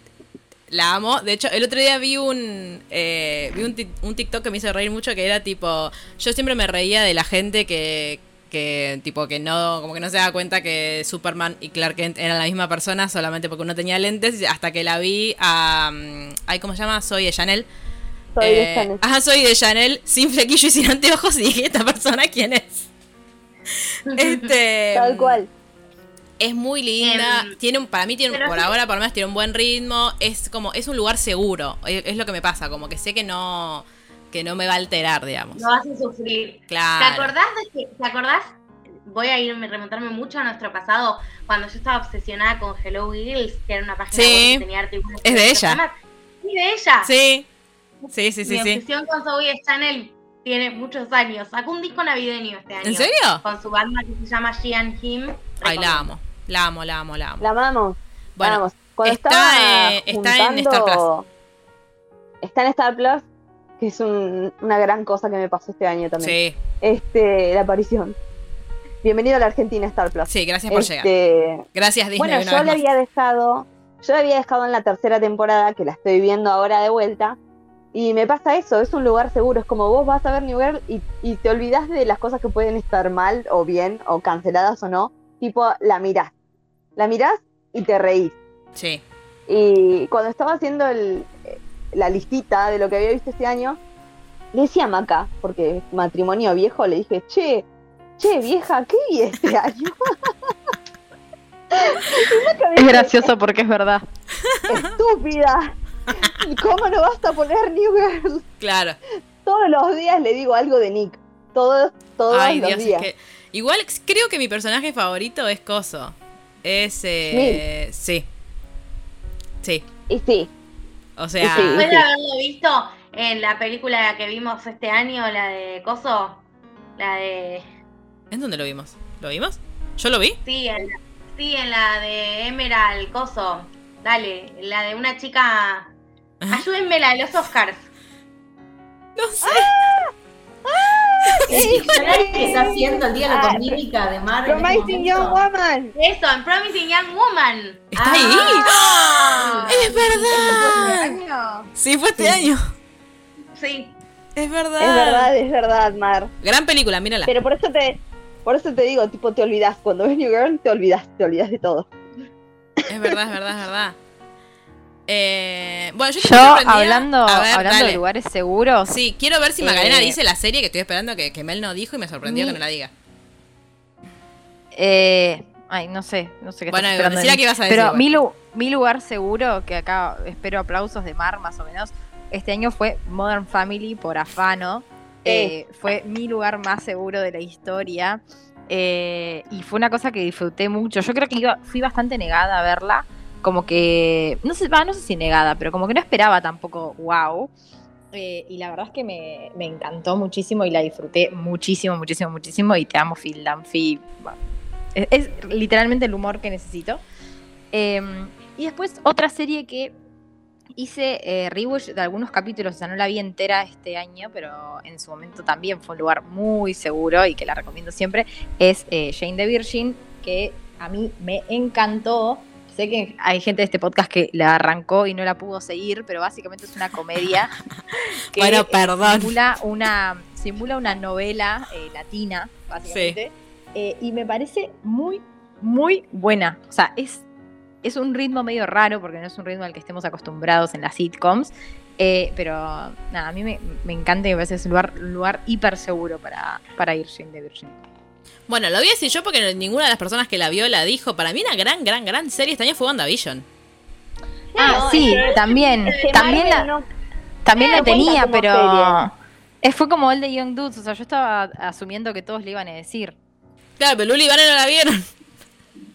la amo. De hecho, el otro día vi un eh, vi un, un TikTok que me hizo reír mucho que era tipo, yo siempre me reía de la gente que que tipo que no como que no se da cuenta que Superman y Clark Kent eran la misma persona solamente porque uno tenía lentes hasta que la vi a mm, ay cómo se llama soy de Chanel Soy de Eh, Chanel. Ajá, soy de Chanel, sin flequillo y sin anteojos, y dije, ¿esta persona quién es? este, Tal cual. Es muy linda. Em, tiene un, para mí tiene por sí. ahora por lo menos tiene un buen ritmo. Es como, es un lugar seguro. Es, es lo que me pasa. Como que sé que no, que no me va a alterar, digamos. No vas a sufrir. ¿Te Claro. acordás de que, te acordás? Voy a irme, remontarme mucho a nuestro pasado, cuando yo estaba obsesionada con Hello Girls, que era una página Sí. web que tenía artículos. Es de ella. Sí, de ella. Sí. Sí, sí, sí, Mi sí. obsesión con Zoe Chanel tiene muchos años. Sacó un disco navideño este año. ¿En serio? Con su banda que se llama She and Him. Ay, la amo. La amo, la amo, la amo. La amamos. Bueno, la amamos. Cuando está, estaba eh, está en Star juntando- Está en Star Plus, que es un- una gran cosa que me pasó este año también. Sí, Este, la aparición. Bienvenido a la Argentina Star Plus. sí, gracias por llegar. Este, Gracias, Disney. Bueno, yo más. había dejado, yo la había dejado en la tercera temporada, que la estoy viendo ahora de vuelta, y me pasa eso, es un lugar seguro, es como vos vas a ver New Girl y, y te olvidás de las cosas que pueden estar mal o bien, o canceladas o no, tipo, la mirás, la mirás y te reís. Sí. Y cuando estaba haciendo el- la listita de lo que había visto este año, le decía a Maca, porque es matrimonio viejo, le dije, che, che, vieja, ¿qué vi este año? Y Es gracioso porque es verdad. estúpida. ¿Cómo no vas a poner New Girl? Claro. Todos los días le digo algo de Nick. Todos, todos Ay, los Dios, es días. que. Igual creo que mi personaje favorito es Coso. Es. Eh, sí. Sí. Y sí, O sea. Sí. Después de haberlo visto en la película que vimos este año, la de Coso, la de... ¿En dónde lo vimos? ¿Lo vimos? ¿Yo lo vi? Sí, en la, sí, en la de Emerald Coso. Dale, la de una chica... Ayúdenme, la de los Oscars. No sé. ¿Sabés qué está haciendo el diálogo con mímica de Mar? este Promising Young? Woman. Eso, en Promising Young Woman. ¿Está ahí? Ah. ¡Es verdad! Sí, fue este año. Sí. Es verdad. Es verdad, es verdad, Mar. Gran película, mírala. Pero por eso te, por eso te digo, tipo, te olvidas. Cuando ves New Girl, te olvidas, te olvidas de todo. Es verdad, es verdad, es verdad. Eh, bueno, yo, Yo, hablando, ver, hablando dale. de lugares seguros, Sí, quiero ver si Macarena Eh, dice la serie que estoy esperando que, que Mel no dijo y me sorprendió Mi- que no la diga. eh, ay, no sé, no sé qué Bueno, que ibas a decir. Pero igual. mi, lu- mi lugar seguro, que acá espero aplausos de Mar más o menos, este año fue Modern Family por Afano. Eh, fue mi lugar más seguro de la historia. eh, y fue una cosa que disfruté mucho. Yo creo que iba, fui bastante negada a verla. Como que, no sé, va, no sé si negada, pero como que no esperaba tampoco wow. Eh, y la verdad es que me, me encantó muchísimo y la disfruté muchísimo, muchísimo, muchísimo. Y te amo, Phil Dunphy. Es, literalmente el humor que necesito. Eh, y después otra serie que hice eh, rewatch de algunos capítulos, o sea, no la vi entera este año, pero en su momento también fue un lugar muy seguro y que la recomiendo siempre, es eh, Jane the Virgin, que a mí me encantó. Sé que hay gente de este podcast que la arrancó y no la pudo seguir, pero básicamente es una comedia que Bueno, perdón. simula una simula una novela eh, latina, básicamente. Eh, y me parece muy, muy buena. O sea, es, es un ritmo medio raro porque no es un ritmo al que estemos acostumbrados en las sitcoms. eh, pero nada, a mí me, me encanta y me parece que es un lugar, un lugar hiper seguro para, para ir Jane de Virgin. Bueno, lo voy a decir yo porque ninguna de las personas que la vio la dijo. Para mí una gran, gran, gran serie este año fue WandaVision. Ah, sí, también. Es que También la, no- también no la tenía, pero. serie. es- Fue como el de Young Dudes. O sea, yo estaba asumiendo que todos le iban a decir. Claro, pero Luli y Vane no la vieron.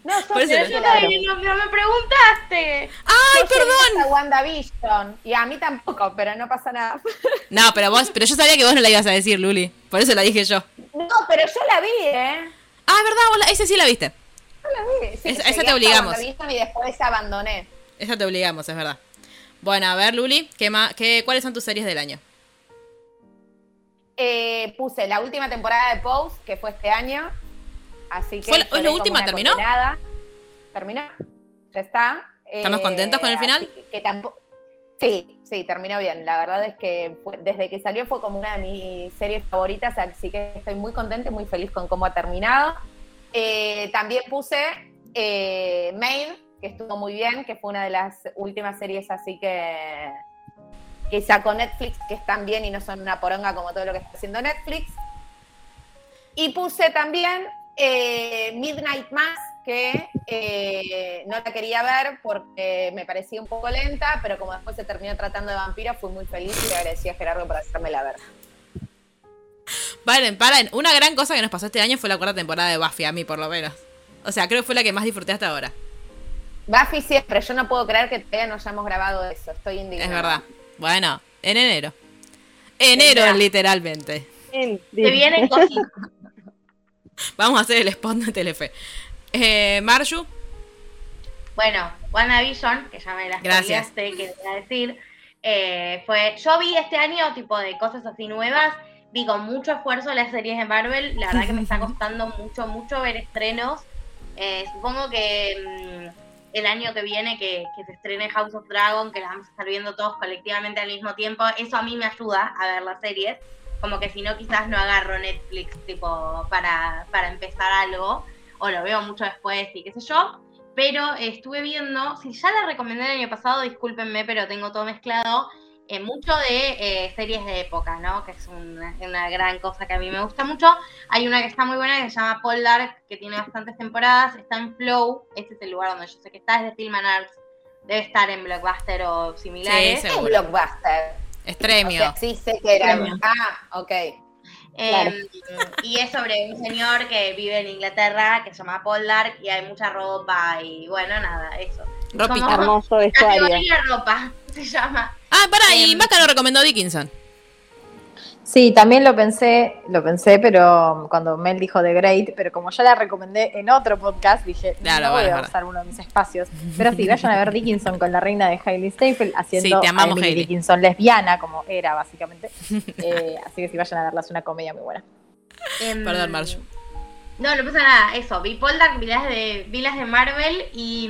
No, yo Yo todavía no, no me preguntaste. ¡Ay, yo perdón! hasta WandaVision. Y a mí tampoco, pero no pasa nada. No, pero vos, pero yo sabía que vos no la ibas a decir, Luli. Por eso la dije yo. No, pero yo la vi, ¿eh? Ah, es verdad, vos la, ese sí la viste. Yo la vi. Sí, Esa- llegué esa te obligamos. Y después abandoné. Esa te obligamos, es verdad. Bueno, a ver, Luli, ¿qué más, qué, ¿cuáles son tus series del año? Eh, puse la última temporada de Pose, que fue este año. Así que. ¿Fue la- última? ¿Terminó? condenada. Terminó. Ya está. ¿Estamos contentos con el final? que- que tampoco- Sí, sí, terminó bien. La verdad es que desde que salió fue como una de mis series favoritas, así que estoy muy contenta y muy feliz con cómo ha terminado. Eh, también puse eh, Maid, que estuvo muy bien, que fue una de las últimas series así que, que sacó Netflix, que están bien y no son una poronga como todo lo que está haciendo Netflix. Y puse también eh, Midnight Mass, que eh, no la quería ver porque me parecía un poco lenta, pero como después se terminó tratando de vampiros, fui muy feliz y le agradecí a Gerardo por hacérmela ver. Paren, paren. Una gran cosa que nos pasó este año fue la cuarta temporada de Buffy, a mí por lo menos. O sea, creo que fue la que más disfruté hasta ahora. Buffy siempre, yo no puedo creer que todavía no hayamos grabado eso, estoy indignada. Es verdad. Bueno, en enero. Enero, literalmente. Se vienen cositas. Vamos a hacer el spot de Telefe. Eh, Marju, Bueno, WandaVision, que ya me las Gracias. spoileaste, que te iba a decir, eh, fue, yo vi este año tipo de cosas así nuevas, vi con mucho esfuerzo las series de Marvel, la verdad que me está costando mucho, mucho ver estrenos. Eh, supongo que mm, el año que viene que, que se estrene House of Dragon, que la vamos a estar viendo todos colectivamente al mismo tiempo, eso a mí me ayuda a ver las series, como que si no quizás no agarro Netflix tipo para, para empezar algo, o lo veo mucho después y qué sé yo pero eh, estuve viendo, si ya la recomendé el año pasado, discúlpenme, pero tengo todo mezclado, eh, mucho de eh, series de época, ¿no? Que es una, una gran cosa que a mí me gusta mucho. Hay una que está muy buena que se llama Paul Dark, que tiene bastantes temporadas, está en Flow, este es el lugar donde yo sé que está, es de Film and Arts, debe estar en Blockbuster o similares. Sí, Es seguro. Blockbuster. Extremio. O sea, sí sé que era. Extremio. Ah, ok. Eh, y es sobre un señor que vive en Inglaterra, que se llama Paul Dark, y hay mucha ropa, y bueno, nada, eso. Ropita. Como- Hermoso vestuario. Categoría ropa, se llama. Ah, pará, y Em. Maca lo recomendó Dickinson. Sí, también lo pensé, lo pensé, pero cuando Mel dijo The Great, pero como ya la recomendé en otro podcast, dije, Claro, no voy a usar uno de mis espacios. Pero sí, vayan a ver Dickinson con la reina de Hailey Staples haciendo Sí, te amamos, a Emily Hailey. Dickinson lesbiana, como era básicamente. Eh, así que sí, vayan a verla, es una comedia muy buena. Em, Perdón, Marju. No, no pasa nada, eso. Vi Poldark, vi las de, vi las de Marvel y.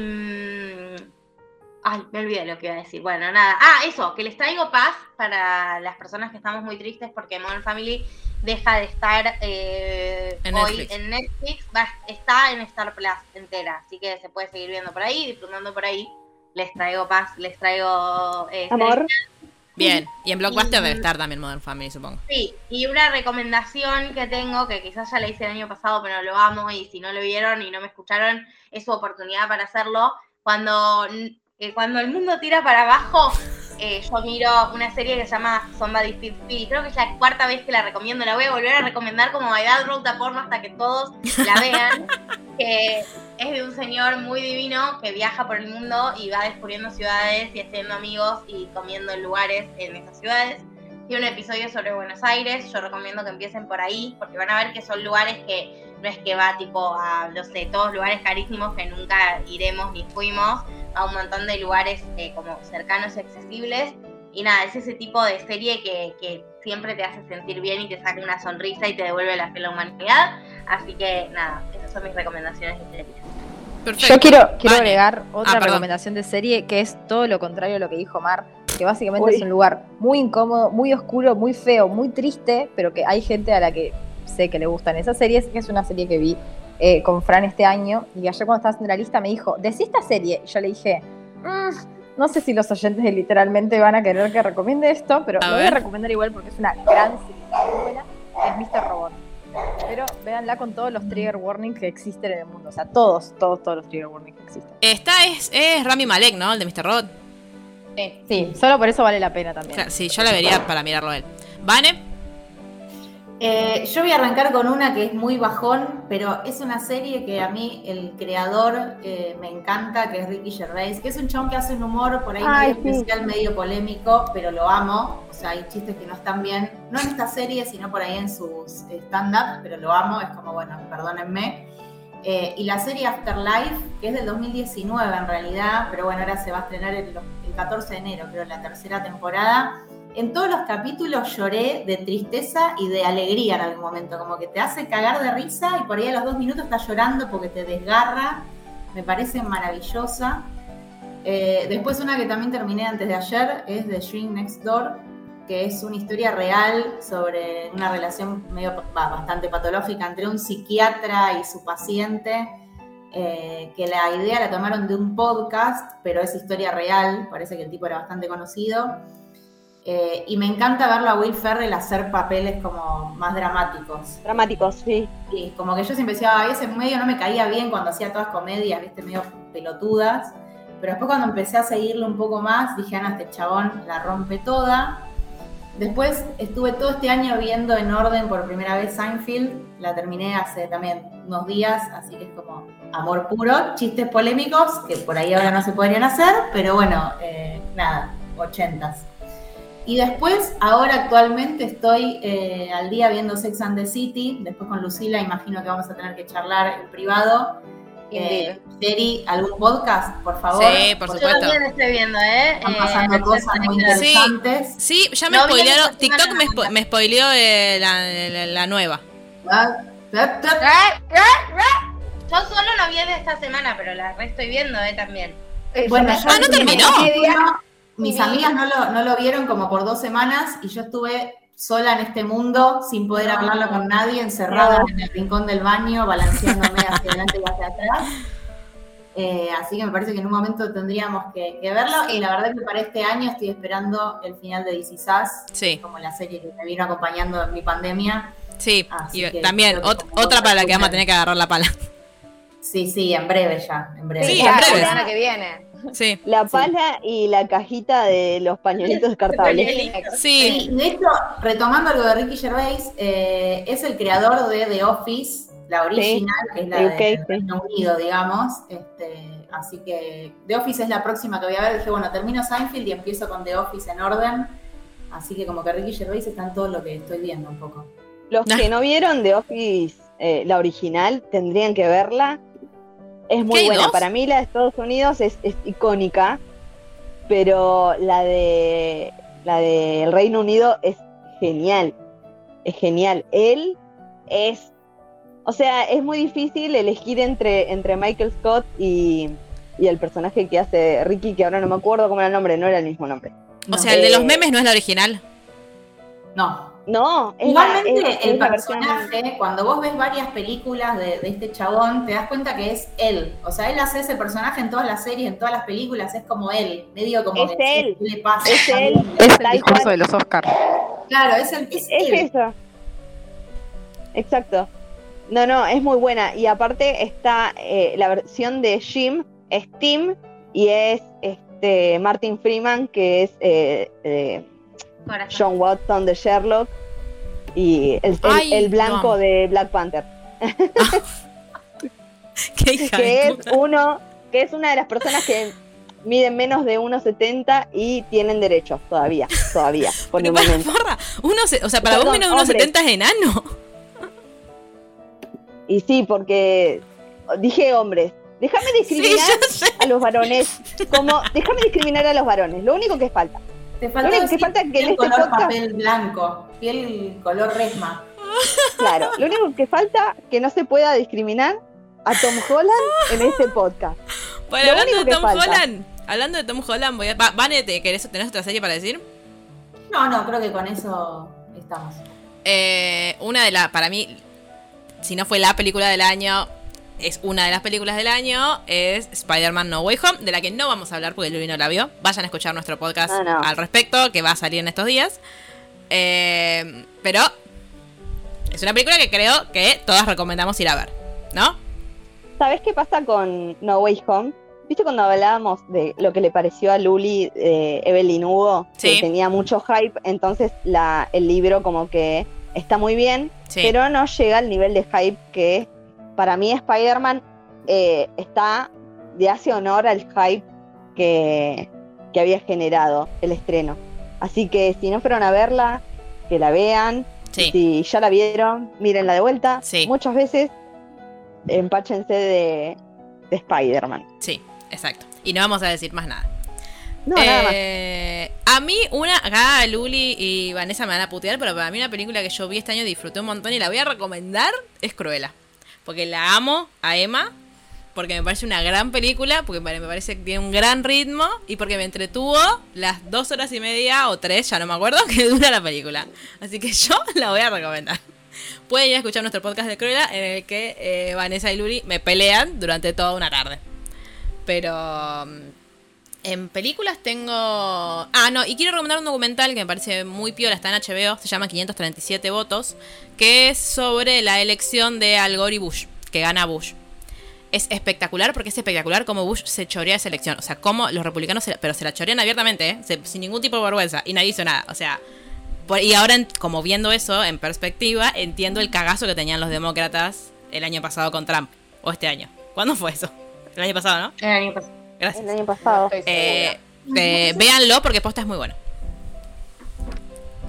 ay, me olvidé lo que iba a decir. Bueno, nada. Ah, eso, que les traigo paz para las personas que estamos muy tristes porque Modern Family deja de estar eh, En hoy Netflix. en Netflix. Va- está en Star Plus entera, así que se puede seguir viendo por ahí, disfrutando por ahí. Les traigo paz, les traigo. eh, Amor. Bien. Y en Blockbuster Y- debe estar también Modern Family, supongo. Sí, y una recomendación que tengo, que quizás ya la hice el año pasado, pero lo amo, y si no lo vieron y no me escucharon, es su oportunidad para hacerlo. Cuando, eh, cuando el mundo tira para abajo, eh, yo miro una serie que se llama Somebody Feed. Creo que es la cuarta vez que la recomiendo. La voy a volver a recomendar como My Dad Wrote a Porno hasta que todos la vean. que es de un señor muy divino que viaja por el mundo y va descubriendo ciudades y haciendo amigos y comiendo en lugares en esas ciudades. Tiene un episodio sobre Buenos Aires, yo recomiendo que empiecen por ahí, porque van a ver que son lugares que no es que va tipo a, no sé, todos lugares carísimos que nunca iremos ni fuimos, a un montón de lugares eh, como cercanos y accesibles. Y nada, es ese tipo de serie que, que siempre te hace sentir bien y te saca una sonrisa y te devuelve la fe a la humanidad. Así que nada, esas son mis recomendaciones de series. Perfecto. Yo quiero, quiero Vale. agregar otra Ah, recomendación de serie que es todo lo contrario a lo que dijo Mar, que básicamente Uy. es un lugar muy incómodo, muy oscuro, muy feo, muy triste, pero que hay gente a la que sé que le gustan esas series, que es una serie que vi eh, con Fran este año. Y ayer cuando estaba haciendo la lista me dijo, decí esta serie. Y yo le dije, "Mm, no sé si los oyentes de literalmente van a querer que recomiende esto, pero A lo voy a recomendar igual porque es una gran serie muy buena, que es Mr. Robot. Pero véanla con todos los trigger warnings que existen en el mundo. O sea, todos, todos, todos los trigger warnings que existen. Esta es, es Rami Malek, ¿no? El de Mr. Robot. Sí, sí, solo por eso vale la pena también. Claro, sí, yo la vería para mirarlo a él. ¿Vane? Eh, yo voy a arrancar con una que es muy bajón, pero es una serie que a mí el creador eh, me encanta, que es Ricky Gervais, que es un chabón que hace un humor por ahí Ay, medio sí. especial, medio polémico, pero lo amo. O sea, hay chistes que no están bien, no en esta serie, sino por ahí en sus eh, stand-up, pero lo amo, es como, bueno, perdónenme. Eh, y la serie Afterlife, que es del 2019 en realidad, pero bueno, ahora se va a estrenar el, el 14 de enero, creo, la tercera temporada. En todos los capítulos lloré de tristeza y de alegría en algún momento, como que te hace cagar de risa y por ahí a los dos minutos estás llorando porque te desgarra. Me parece maravillosa. Eh, después una que también terminé antes de ayer es The Shrink Next Door, que es una historia real sobre una relación medio bastante patológica entre un psiquiatra y su paciente, eh, que la idea la tomaron de un podcast, pero es historia real, parece que el tipo era bastante conocido. Eh, y me encanta verlo a Will Ferrell hacer papeles como más dramáticos. Dramáticos, sí. Y como que yo siempre decía, a veces medio no me caía bien cuando hacía todas comedias, viste, medio pelotudas. Pero después cuando empecé a seguirlo un poco más, dije, Ana, este chabón la rompe toda. Después estuve todo este año viendo en orden por primera vez Seinfeld. La terminé hace también unos días, así que es como amor puro, chistes polémicos que por ahí ahora no se podrían hacer, pero bueno, eh, nada, ochentas. Y después, ahora actualmente estoy eh, al día viendo Sex and the City. Después con Lucila, imagino que vamos a tener que charlar en privado. Eh, ¿algún podcast, por favor? Sí, por Porque Yo supuesto. también estoy viendo, ¿eh? Están Eh, pasando cosas muy Sí, interesantes. sí, ya me No spoilearon. TikTok me, spo- me spoileó eh, la, la- la nueva. Ah, ah, ah. Yo solo no vi de esta semana, pero la re estoy viendo, ¿eh? También. Bueno, yo Ah, ¿no terminó? Mis amigas no lo, no lo vieron como por dos semanas y yo estuve sola en este mundo sin poder hablarlo con nadie, encerrada en el rincón del baño, balanceándome hacia adelante y hacia atrás. Eh, así que me parece que en un momento tendríamos que, que verlo. Y la verdad que para este año estoy esperando el final de Is Us, Sí, como la serie que me vino acompañando en mi pandemia. sí. Así Y también, ot- otra para la que vamos a tener que agarrar la pala. Sí, sí, en breve ya, en breve. Sí, Sí, en la breve. semana que viene. Sí, La pala y la cajita de los pañuelitos descartables. sí. Sí, de hecho, retomando lo de Ricky Gervais, eh, es el creador de The Office, la original, que es la de de. Reino Unido, digamos. Este, así que The Office es la próxima que voy a ver. Dije, bueno, termino Seinfeld y empiezo con The Office en orden. Así que como que Ricky Gervais está en todo lo que estoy viendo un poco. Los que no vieron The Office, eh, la original, tendrían que verla. Es ¿Qué muy buena. dos? Para mí la de Estados Unidos es, es icónica, pero la de la del Reino Unido es genial. Es genial. Él es, o sea, es muy difícil elegir entre, entre Michael Scott y, y el personaje que hace Ricky, que ahora no me acuerdo cómo era el nombre, no era el mismo nombre. O sea, el de los Eh, memes no es la original. No. No, es la- Igualmente, es- el es la versión- personaje, cuando vos ves varias películas de, de este chabón, te das cuenta que es él. O sea, él hace ese personaje en todas las series, en todas las películas, es como él, medio como Es que, él. ¿qué le pasa? Es él. Es el discurso cual. de los Oscars. Claro, es, el, es Es él. eso. Exacto. No, no, es muy buena. Y aparte está eh, la versión de Jim, es Tim, y es este Martin Freeman, que es eh, eh, Corazón. John Watson de Sherlock, y el, el- Ay, el lo blanco de Black Panther. Qué hija que de es puta. uno, que es una de las personas que miden menos de 1,70 y tienen derechos todavía, todavía, por el momento. porra, uno se- o sea, para vos menos de unos hombres. 70 es enano. Y sí, porque dije hombres. Déjame discriminar a los varones. Como, déjame discriminar a los varones. Lo único que falta. Te Lo falta único que decir falta es que en este color podcast- papel blanco, piel color resma. Claro, lo único que falta que no se pueda discriminar a Tom Holland en este podcast. Bueno, Lo hablando único de que Tom falta. Holland, hablando de Tom Holland, voy a. Va, Vane, ¿te querés, ¿tenés otra serie para decir? No, no, creo que con eso estamos. eh, una de las, para mí, si no fue la película del año, es una de las películas del año, es Spider-Man No Way Home, de la que no vamos a hablar porque Luis no la vio. Vayan a escuchar nuestro podcast No, no. al respecto, que va a salir en estos días. Eh, pero es una película que creo que todas recomendamos ir a ver, ¿no? ¿Sabes qué pasa con No Way Home? ¿Viste cuando hablábamos de lo que le pareció a Luli de Evelyn Hugo? Sí. Que tenía mucho hype, entonces la, el libro como que está muy bien, Sí. pero no llega al nivel de hype que para mí Spider-Man eh, está, le hace honor al hype que, que había generado el estreno. Así que si no fueron a verla, que la vean. Sí. Si ya la vieron, mírenla de vuelta. Sí. Muchas veces empáchense de, de Spider-Man. Sí, exacto. Y no vamos a decir más nada. No, nada más. Eh, A mí, una, acá Luli y Vanessa me van a putear, pero para mí una película que yo vi este año disfruté un montón y la voy a recomendar es Cruella. Porque la amo a Emma, porque me parece una gran película, porque me parece que tiene un gran ritmo y porque me entretuvo las dos horas y media o tres, ya no me acuerdo, que dura la película. Así que yo la voy a recomendar. Pueden ir a escuchar nuestro podcast de Cruella en el que eh, Vanessa y Luli me pelean durante toda una tarde. Pero mm, en películas tengo. Ah, no, y quiero recomendar un documental que me parece muy piola, está en HBO, se llama 537 votos, que es sobre la elección de Al Gore y Bush, que gana Bush. Es espectacular porque es espectacular cómo Bush se chorea esa elección. O sea, cómo los republicanos, se la- pero se la chorean abiertamente, ¿eh? Se- sin ningún tipo de vergüenza. Y nadie hizo nada. O sea, y ahora, como viendo eso en perspectiva, entiendo el cagazo que tenían los demócratas el año pasado con Trump. O este año. ¿Cuándo fue eso? El año pasado, ¿no? El año pasado. Gracias. El año pasado. Eh, eh, véanlo porque posta es muy bueno.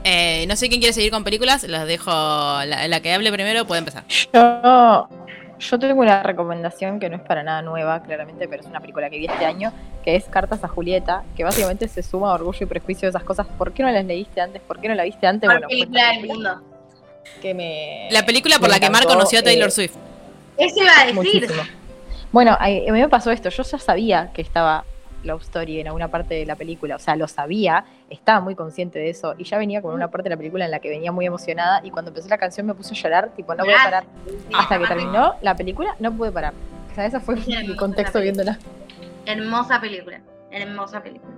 Eh, no sé quién quiere seguir con películas, los dejo. La, la que hable primero puede empezar. Yo, yo tengo una recomendación que no es para nada nueva, claramente, pero es una película que vi este año, que es Cartas a Julieta, que básicamente se suma a Orgullo y Prejuicio de esas cosas. ¿Por qué no las leíste antes? ¿Por qué no la viste antes? Bueno, pues película del mundo. que me, La película por me la que Mar conoció a Taylor eh, Swift. Eso iba a decir. Muchísimo. Bueno, a a mí me pasó esto. Yo ya sabía que estaba Love Story en alguna parte de la película. O sea, lo sabía, estaba muy consciente de eso. Y ya venía con una parte de la película en la que venía muy emocionada. Y cuando empezó la canción me puse a llorar, tipo, no voy a parar. Hasta que terminó la película, no pude parar. O sea, ese fue Sí, mi contexto la viéndola. Hermosa película. Hermosa película.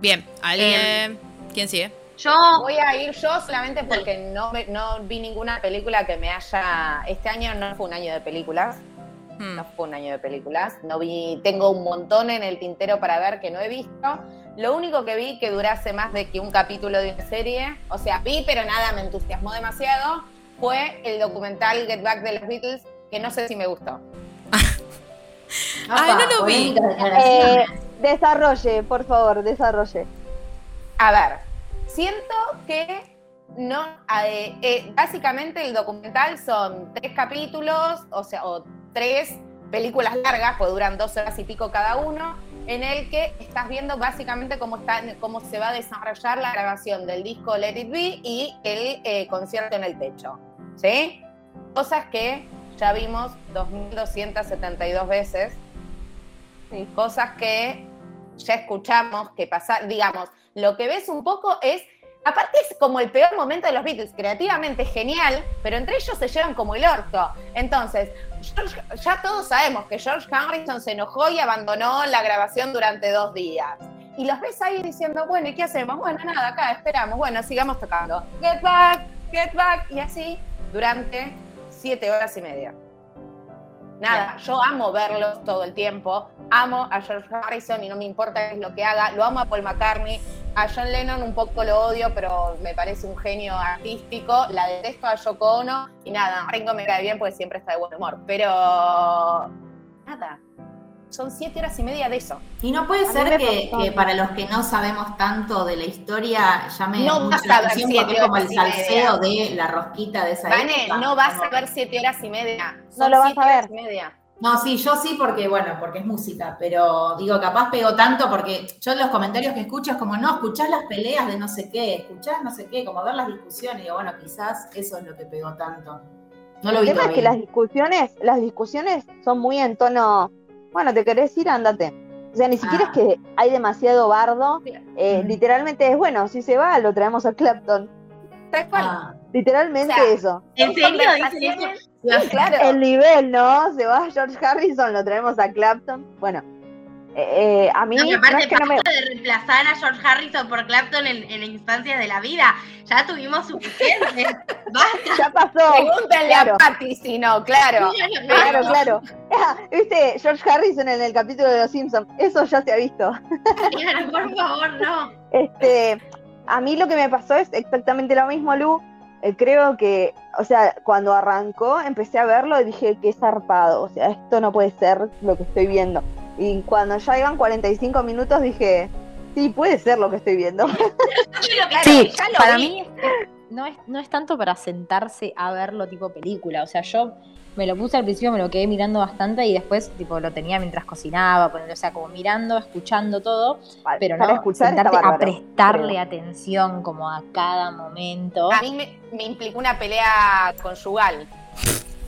Bien, ¿alguien. ¿Quién sigue? Yo, Voy a ir yo solamente porque no, me- no vi ninguna película que me haya. Este año no fue un año de películas. Hmm. No fue un año de películas. No vi. Tengo un montón en el tintero para ver que no he visto. Lo único que vi que durase más de que un capítulo de una serie, o sea, vi, pero nada me entusiasmó demasiado, fue el documental Get Back de los Beatles, que no sé si me gustó. Ay, no lo vi. Eh, desarrolle, por favor, desarrolle. A ver, siento que no, eh, eh, básicamente el documental son tres capítulos, o sea, o tres películas largas, pues duran dos horas y pico cada uno, en el que estás viendo básicamente cómo, está, cómo se va a desarrollar la grabación del disco Let It Be y el eh, concierto en el techo, ¿sí? Cosas que ya vimos 2.272 veces, ¿sí? cosas que ya escuchamos que pasar, digamos, lo que ves un poco es, aparte es como el peor momento de los Beatles, creativamente genial, pero entre ellos se llevan como el orto. Entonces, George- ya todos sabemos que George Harrison se enojó y abandonó la grabación durante dos días. Y los ves ahí diciendo, bueno, ¿y qué hacemos? Bueno, nada, acá esperamos, bueno, sigamos tocando. Get back, get back, y así durante siete horas y media. Nada, yo amo verlos todo el tiempo, amo a George Harrison y no me importa qué es lo que haga, lo amo a Paul McCartney, a John Lennon un poco lo odio, pero me parece un genio artístico, la detesto a Yoko Ono. Y nada, Ringo me cae bien porque siempre está de buen humor, pero nada, son siete horas y media de eso. Y no puede ser que, para los que no sabemos tanto de la historia llame No mucho la atención porque es como el salseo de la rosquita de esa Vane, época. no vas a ver siete horas y media, No son lo vas siete a ver. horas y media. No, sí, yo sí porque, bueno, porque es música, pero digo, capaz pegó tanto porque yo los comentarios que escucho es como, no, escuchás las peleas de no sé qué, escuchás no sé qué, como ver las discusiones, digo, bueno, quizás eso es lo que pegó tanto. No lo El vi tema es que las discusiones, las discusiones son muy en tono, bueno, te querés ir, ándate. O sea, ni siquiera Ah. es que hay demasiado bardo. eh. Literalmente es, bueno, si se va, lo traemos a Clapton. Tal cual. Ah, Literalmente O sea, eso. ¿En serio dicen eso? Claro. El nivel, ¿no? Se va George Harrison, lo traemos a Clapton. Bueno, eh, a mí No, no aparte es que no me... de reemplazar a George Harrison por Clapton en, en instancias de la vida. Ya tuvimos suficiente. Basta. Ya pasó. Pregúntenle Claro. a Patty si no, claro. Claro, claro. Ah, ¿Viste? George Harrison en el capítulo de Los Simpsons. Eso ya se ha visto. Claro, por favor, no. Este, a mí lo que me pasó es exactamente lo mismo, Lu. Eh, creo que, o sea, cuando arrancó, empecé a verlo y dije, qué zarpado. O sea, esto no puede ser lo que estoy viendo. Y cuando ya iban 45 minutos, dije, sí, puede ser lo que estoy viendo. Sí, para mí no, es, no es tanto para sentarse a verlo tipo película. O sea, yo me lo puse al principio, me lo quedé mirando bastante y después tipo lo tenía mientras cocinaba, ponerlo, o sea, como mirando, escuchando todo, pero no escuchar sentarte a prestarle atención como a cada momento. A mí me, me implicó una pelea conyugal.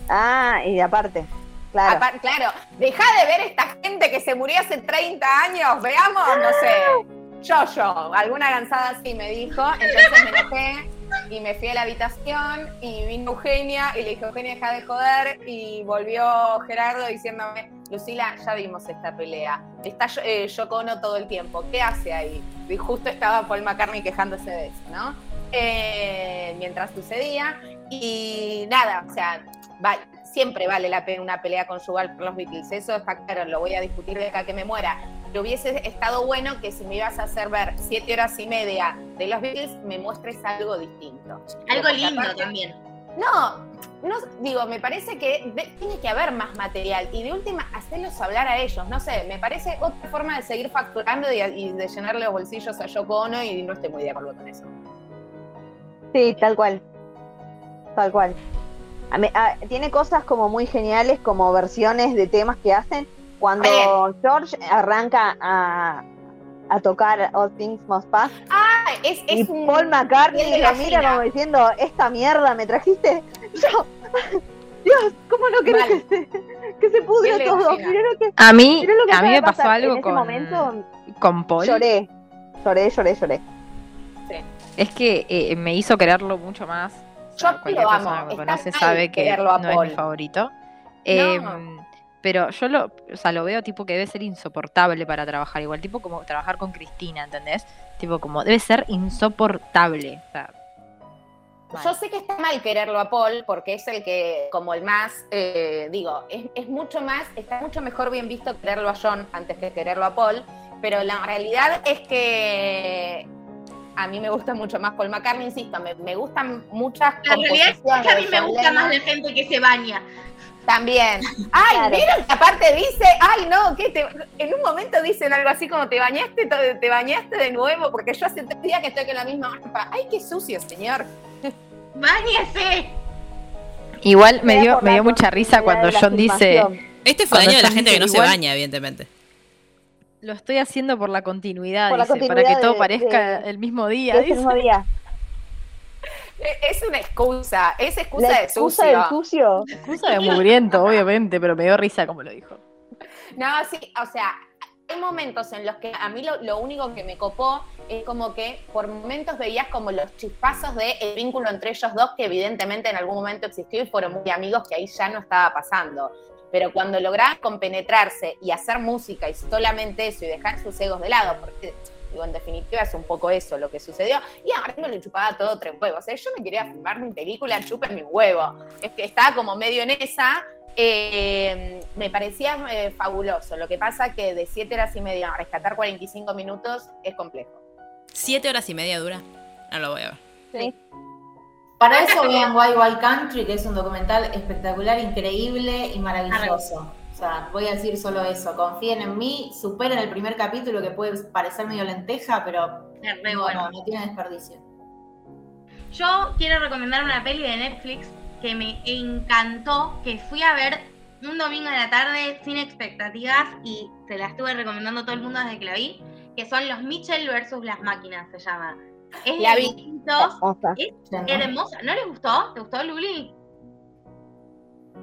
Ah, y aparte, claro. Claro, deja de ver esta gente que se murió hace 30 años, veamos, no sé, yo, yo, alguna gansada así me dijo, entonces me enojé y me fui a la habitación y vino Eugenia y le dije, Eugenia, deja de joder y volvió Gerardo diciéndome, Lucila, ya vimos esta pelea, está eh, Yoko Ono todo el tiempo, ¿qué hace ahí? Y justo estaba Paul McCartney quejándose de eso, ¿no? Eh, mientras sucedía y nada, o sea, va- siempre vale la pena una pelea conyugal por los Beatles, eso está claro, lo voy a discutir de acá que me muera. Pero hubiese estado bueno que si me ibas a hacer ver siete horas y media de los Beatles, me muestres algo distinto. Algo lindo aparte- también. No, no, digo, me parece que de- tiene que haber más material y de última, hacerlos hablar a ellos, no sé, me parece otra forma de seguir facturando y, y de llenarle los bolsillos a Yoko Ono y no estoy muy de acuerdo con eso. Sí, tal cual. Tal cual. A me- a- tiene cosas como muy geniales, como versiones de temas que hacen. Cuando George arranca a, a tocar All Things Must Pass Ah, es, y es un Paul McCartney lo mira como diciendo, esta mierda me trajiste. Yo, Dios, ¿cómo no querés Mal. que se, que se de todo? gallina. Mirá lo que, A mí, mirá lo que a mí me pasó algo en ese con, momento con Paul. lloré, lloré, lloré, lloré. Es que eh, me hizo quererlo mucho más. Yo cualquier lo persona amo, está conoce mal sabe que a no es Paul. mi favorito. Eh, pero yo lo, o sea, lo veo tipo que debe ser insoportable para trabajar. Igual tipo como trabajar con Cristina, ¿entendés? Tipo como debe ser insoportable. O sea, mal. Yo sé que está mal quererlo a Paul porque es el que, como el más, eh, digo, es, es mucho más, está mucho mejor bien visto quererlo a John antes que quererlo a Paul, pero la realidad es que a mí me gusta mucho más Paul McCartney, insisto, me, me gustan muchas La realidad es que a mí me gusta más la gente que se baña. También. Ay, Claro. ¿vieron que aparte dice, ay no, que te, en un momento dicen algo así como te bañaste, te, te bañaste de nuevo, porque yo hace tres días que estoy con la misma ropa. Ay, qué sucio, señor. ¡Báñese! Igual me dio, me dio mucha risa cuando John dice. Este fue el Cuando año de la gente que no se baña, evidentemente. Lo estoy haciendo por la continuidad, Por la dice, para que todo de- parezca de- el mismo día. Ese dice. mismo día. E- Es una excusa, es excusa La de excusa sucio. del sucio. Excusa de mugriento, obviamente, pero me dio risa como lo dijo. No, sí, o sea, hay momentos en los que a mí lo, lo único que me copó es como que por momentos veías como los chispazos de el vínculo entre ellos dos, que evidentemente en algún momento existió y fueron muy amigos que ahí ya no estaba pasando. Pero cuando lograban compenetrarse y hacer música y solamente eso y dejar sus egos de lado, porque digo, en definitiva es un poco eso lo que sucedió, y a Marino le chupaba todo tres huevos. O sea, yo me quería filmar mi película, chupen mi huevo. Es que estaba como medio en esa, eh, me parecía eh, fabuloso. Lo que pasa que de 7 horas y media a rescatar 45 minutos es complejo. Siete horas y media dura. No lo voy a ver. Para eso vean Wild Wild Country, que es un documental espectacular, increíble y maravilloso. O sea, voy a decir solo eso. Confíen en mí, superen el primer capítulo que puede parecer medio lenteja, pero no, bueno. no, tiene desperdicio. Yo quiero recomendar una peli de Netflix que me encantó, que fui a ver un domingo a la tarde sin expectativas y se la estuve recomendando a todo el mundo desde que la vi, que son los Mitchell versus las máquinas, se llama. Es La de vi. es hermosa. ¿No les gustó? ¿Te gustó Luli?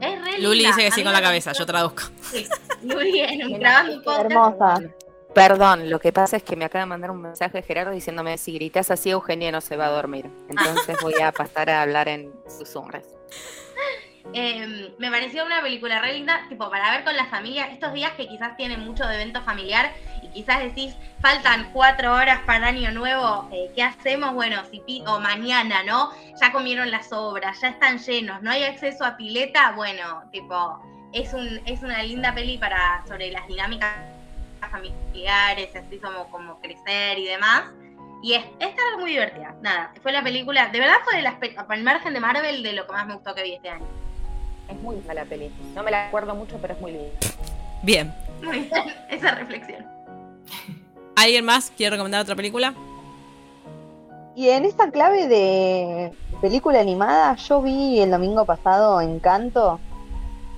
Es re Luli linda. dice que A sí con la cabeza, yo traduzco. Sí, Luli en un trabajo hermosa. Perdón, lo que pasa es que me acaba de mandar un mensaje Gerardo diciéndome si gritas así Eugenia no se va a dormir. Entonces voy a pasar a hablar en susurros. Eh, me pareció una película re linda, tipo, para ver con la familia, estos días que quizás tienen mucho de evento familiar quizás decís, faltan cuatro horas para Año Nuevo, eh, ¿qué hacemos? Bueno, si o mañana, ¿no? Ya comieron las obras, ya están llenos, no hay acceso a pileta, bueno, tipo, es, un, es una linda peli para sobre las dinámicas familiares, así como, como crecer y demás. Y es, está muy divertida. Nada, fue la película, de verdad fue de las al margen de Marvel de lo que más me gustó que vi este año. Es muy linda la peli. No me la acuerdo mucho, pero es muy linda. Bien. Muy bien, esa reflexión. ¿Alguien más quiere recomendar otra película? Y en esta clave de película animada, yo vi el domingo pasado Encanto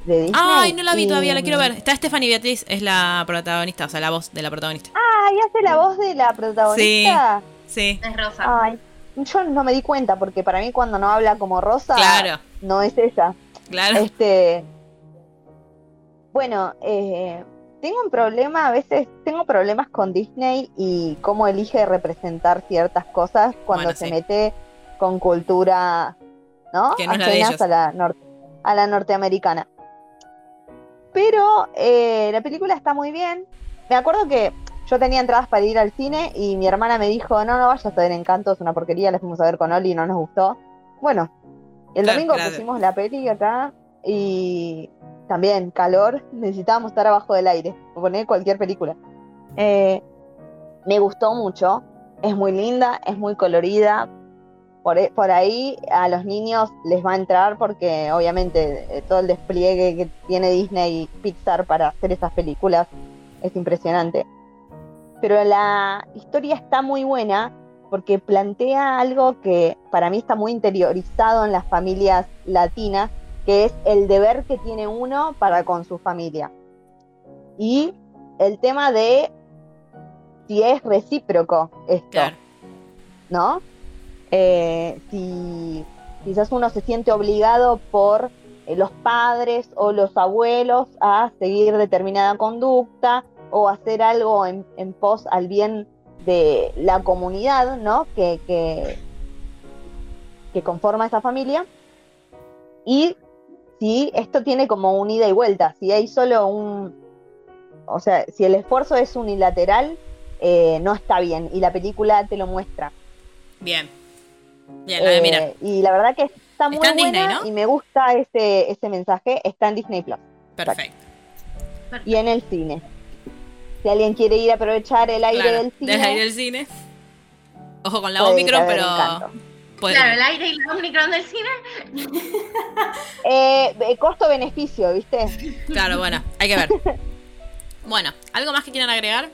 de Disney. Ay, no la vi y- todavía, la quiero ver. Está Stephanie Beatriz, es la protagonista, o sea, la voz de la protagonista. Ah, y hace la voz de la protagonista. Sí. Es Rosa. Ay, yo no me di cuenta porque para mí cuando no habla como Rosa, Claro, no es ella. claro. Este, bueno, eh, tengo un problema, a veces tengo problemas con Disney y cómo elige representar ciertas cosas cuando Bueno, se sí. mete con cultura, ¿no? Que no es la de Ajenas ellos. a la, a la norteamericana. Pero eh, la película está muy bien. Me acuerdo que yo tenía entradas para ir al cine y mi hermana me dijo, no, no vayas a ver Encanto, es una porquería, la fuimos a ver con Oli y no nos gustó. Bueno, el Claro, domingo claro. pusimos la peli acá y también calor, necesitábamos estar abajo del aire, poner cualquier película. Eh, me gustó mucho, es muy linda, es muy colorida. Por, e- por ahí a los niños les va a entrar porque obviamente eh, todo el despliegue que tiene Disney y Pixar para hacer esas películas es impresionante. Pero la historia está muy buena porque plantea algo que para mí está muy interiorizado en las familias latinas, que es el deber que tiene uno para con su familia. Y el tema de si es recíproco esto, Claro. ¿no? Eh, si quizás uno se siente obligado por eh, los padres o los abuelos a seguir determinada conducta o hacer algo en, en pos al bien de la comunidad, ¿no? Que, que, que conforma esa familia. Y si esto tiene como un ida y vuelta, si hay solo un, o sea, si el esfuerzo es unilateral, eh, no está bien y la película te lo muestra. Bien. Bien, la de Eh, mirar. y la verdad que está muy Está en buena Disney, ¿no? y me gusta ese, ese mensaje. Está en Disney Plus Perfecto. y en el cine. Si alguien quiere ir a aprovechar el aire Claro, del cine, Desde aire del cine. Ojo con la Omicron, a pero. Puede- Claro, el aire y la Omicron del cine. Eh, costo-beneficio, ¿viste? Claro, bueno, hay que ver. Bueno, ¿algo más que quieran agregar?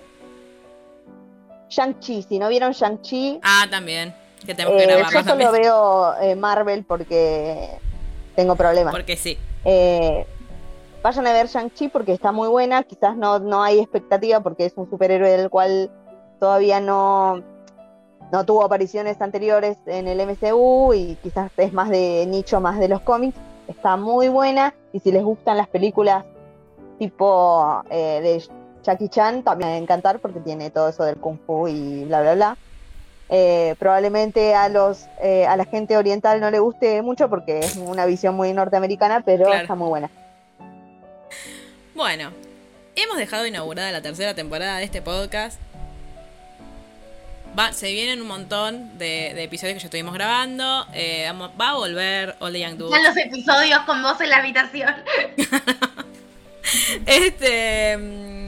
Shang-Chi, si no vieron Shang-Chi, Ah, también. Que tenemos que eh, yo solo también. veo eh, Marvel porque tengo problemas. Porque sí. Eh, vayan a ver Shang-Chi porque está muy buena. Quizás no, no hay expectativa porque es un superhéroe del cual todavía no, no tuvo apariciones anteriores en el MCU y quizás es más de nicho, más de los cómics. Está muy buena y si les gustan las películas tipo eh, de Jackie Chan, también va a encantar porque tiene todo eso del kung fu y bla, bla, bla. Eh, probablemente a los eh, a la gente oriental no le guste mucho porque es una visión muy norteamericana, pero Claro. está muy buena. Bueno, hemos dejado inaugurada la tercera temporada de este podcast. Va, se vienen un montón de, de episodios que ya estuvimos grabando. Eh, va a volver All the Young Dudes. Ya los episodios con vos en la habitación. Este. mm,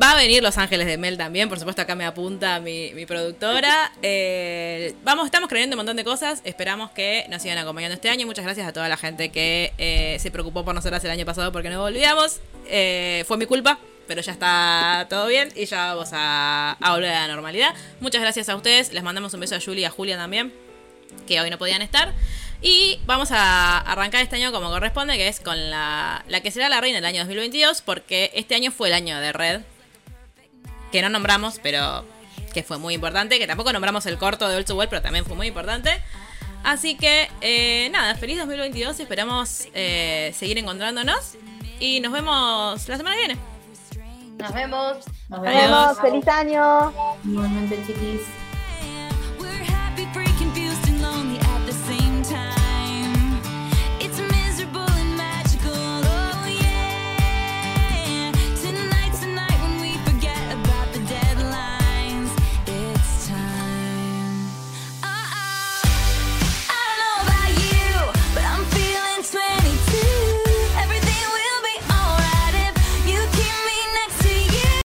Va a venir Los Ángeles de Mel también, por supuesto acá me apunta mi, mi productora. Eh, vamos, estamos creyendo un montón de cosas, esperamos que nos sigan acompañando este año. Muchas gracias a toda la gente que eh, se preocupó por nosotras el año pasado porque no volvíamos. Eh, fue mi culpa, pero ya está todo bien y ya vamos a, a volver a la normalidad. Muchas gracias a ustedes, les mandamos un beso a Julie y a Julia también, que hoy no podían estar. Y vamos a arrancar este año como corresponde, que es con la, la que será la reina del año 2022, porque este año fue el año de Red, que no nombramos, pero que fue muy importante, que tampoco nombramos el corto de Too Well, pero también fue muy importante. Así que, eh, nada, feliz 2022, esperamos eh, seguir encontrándonos y nos vemos la semana que viene. Nos vemos. Nos vemos, feliz año. Igualmente, chiquis.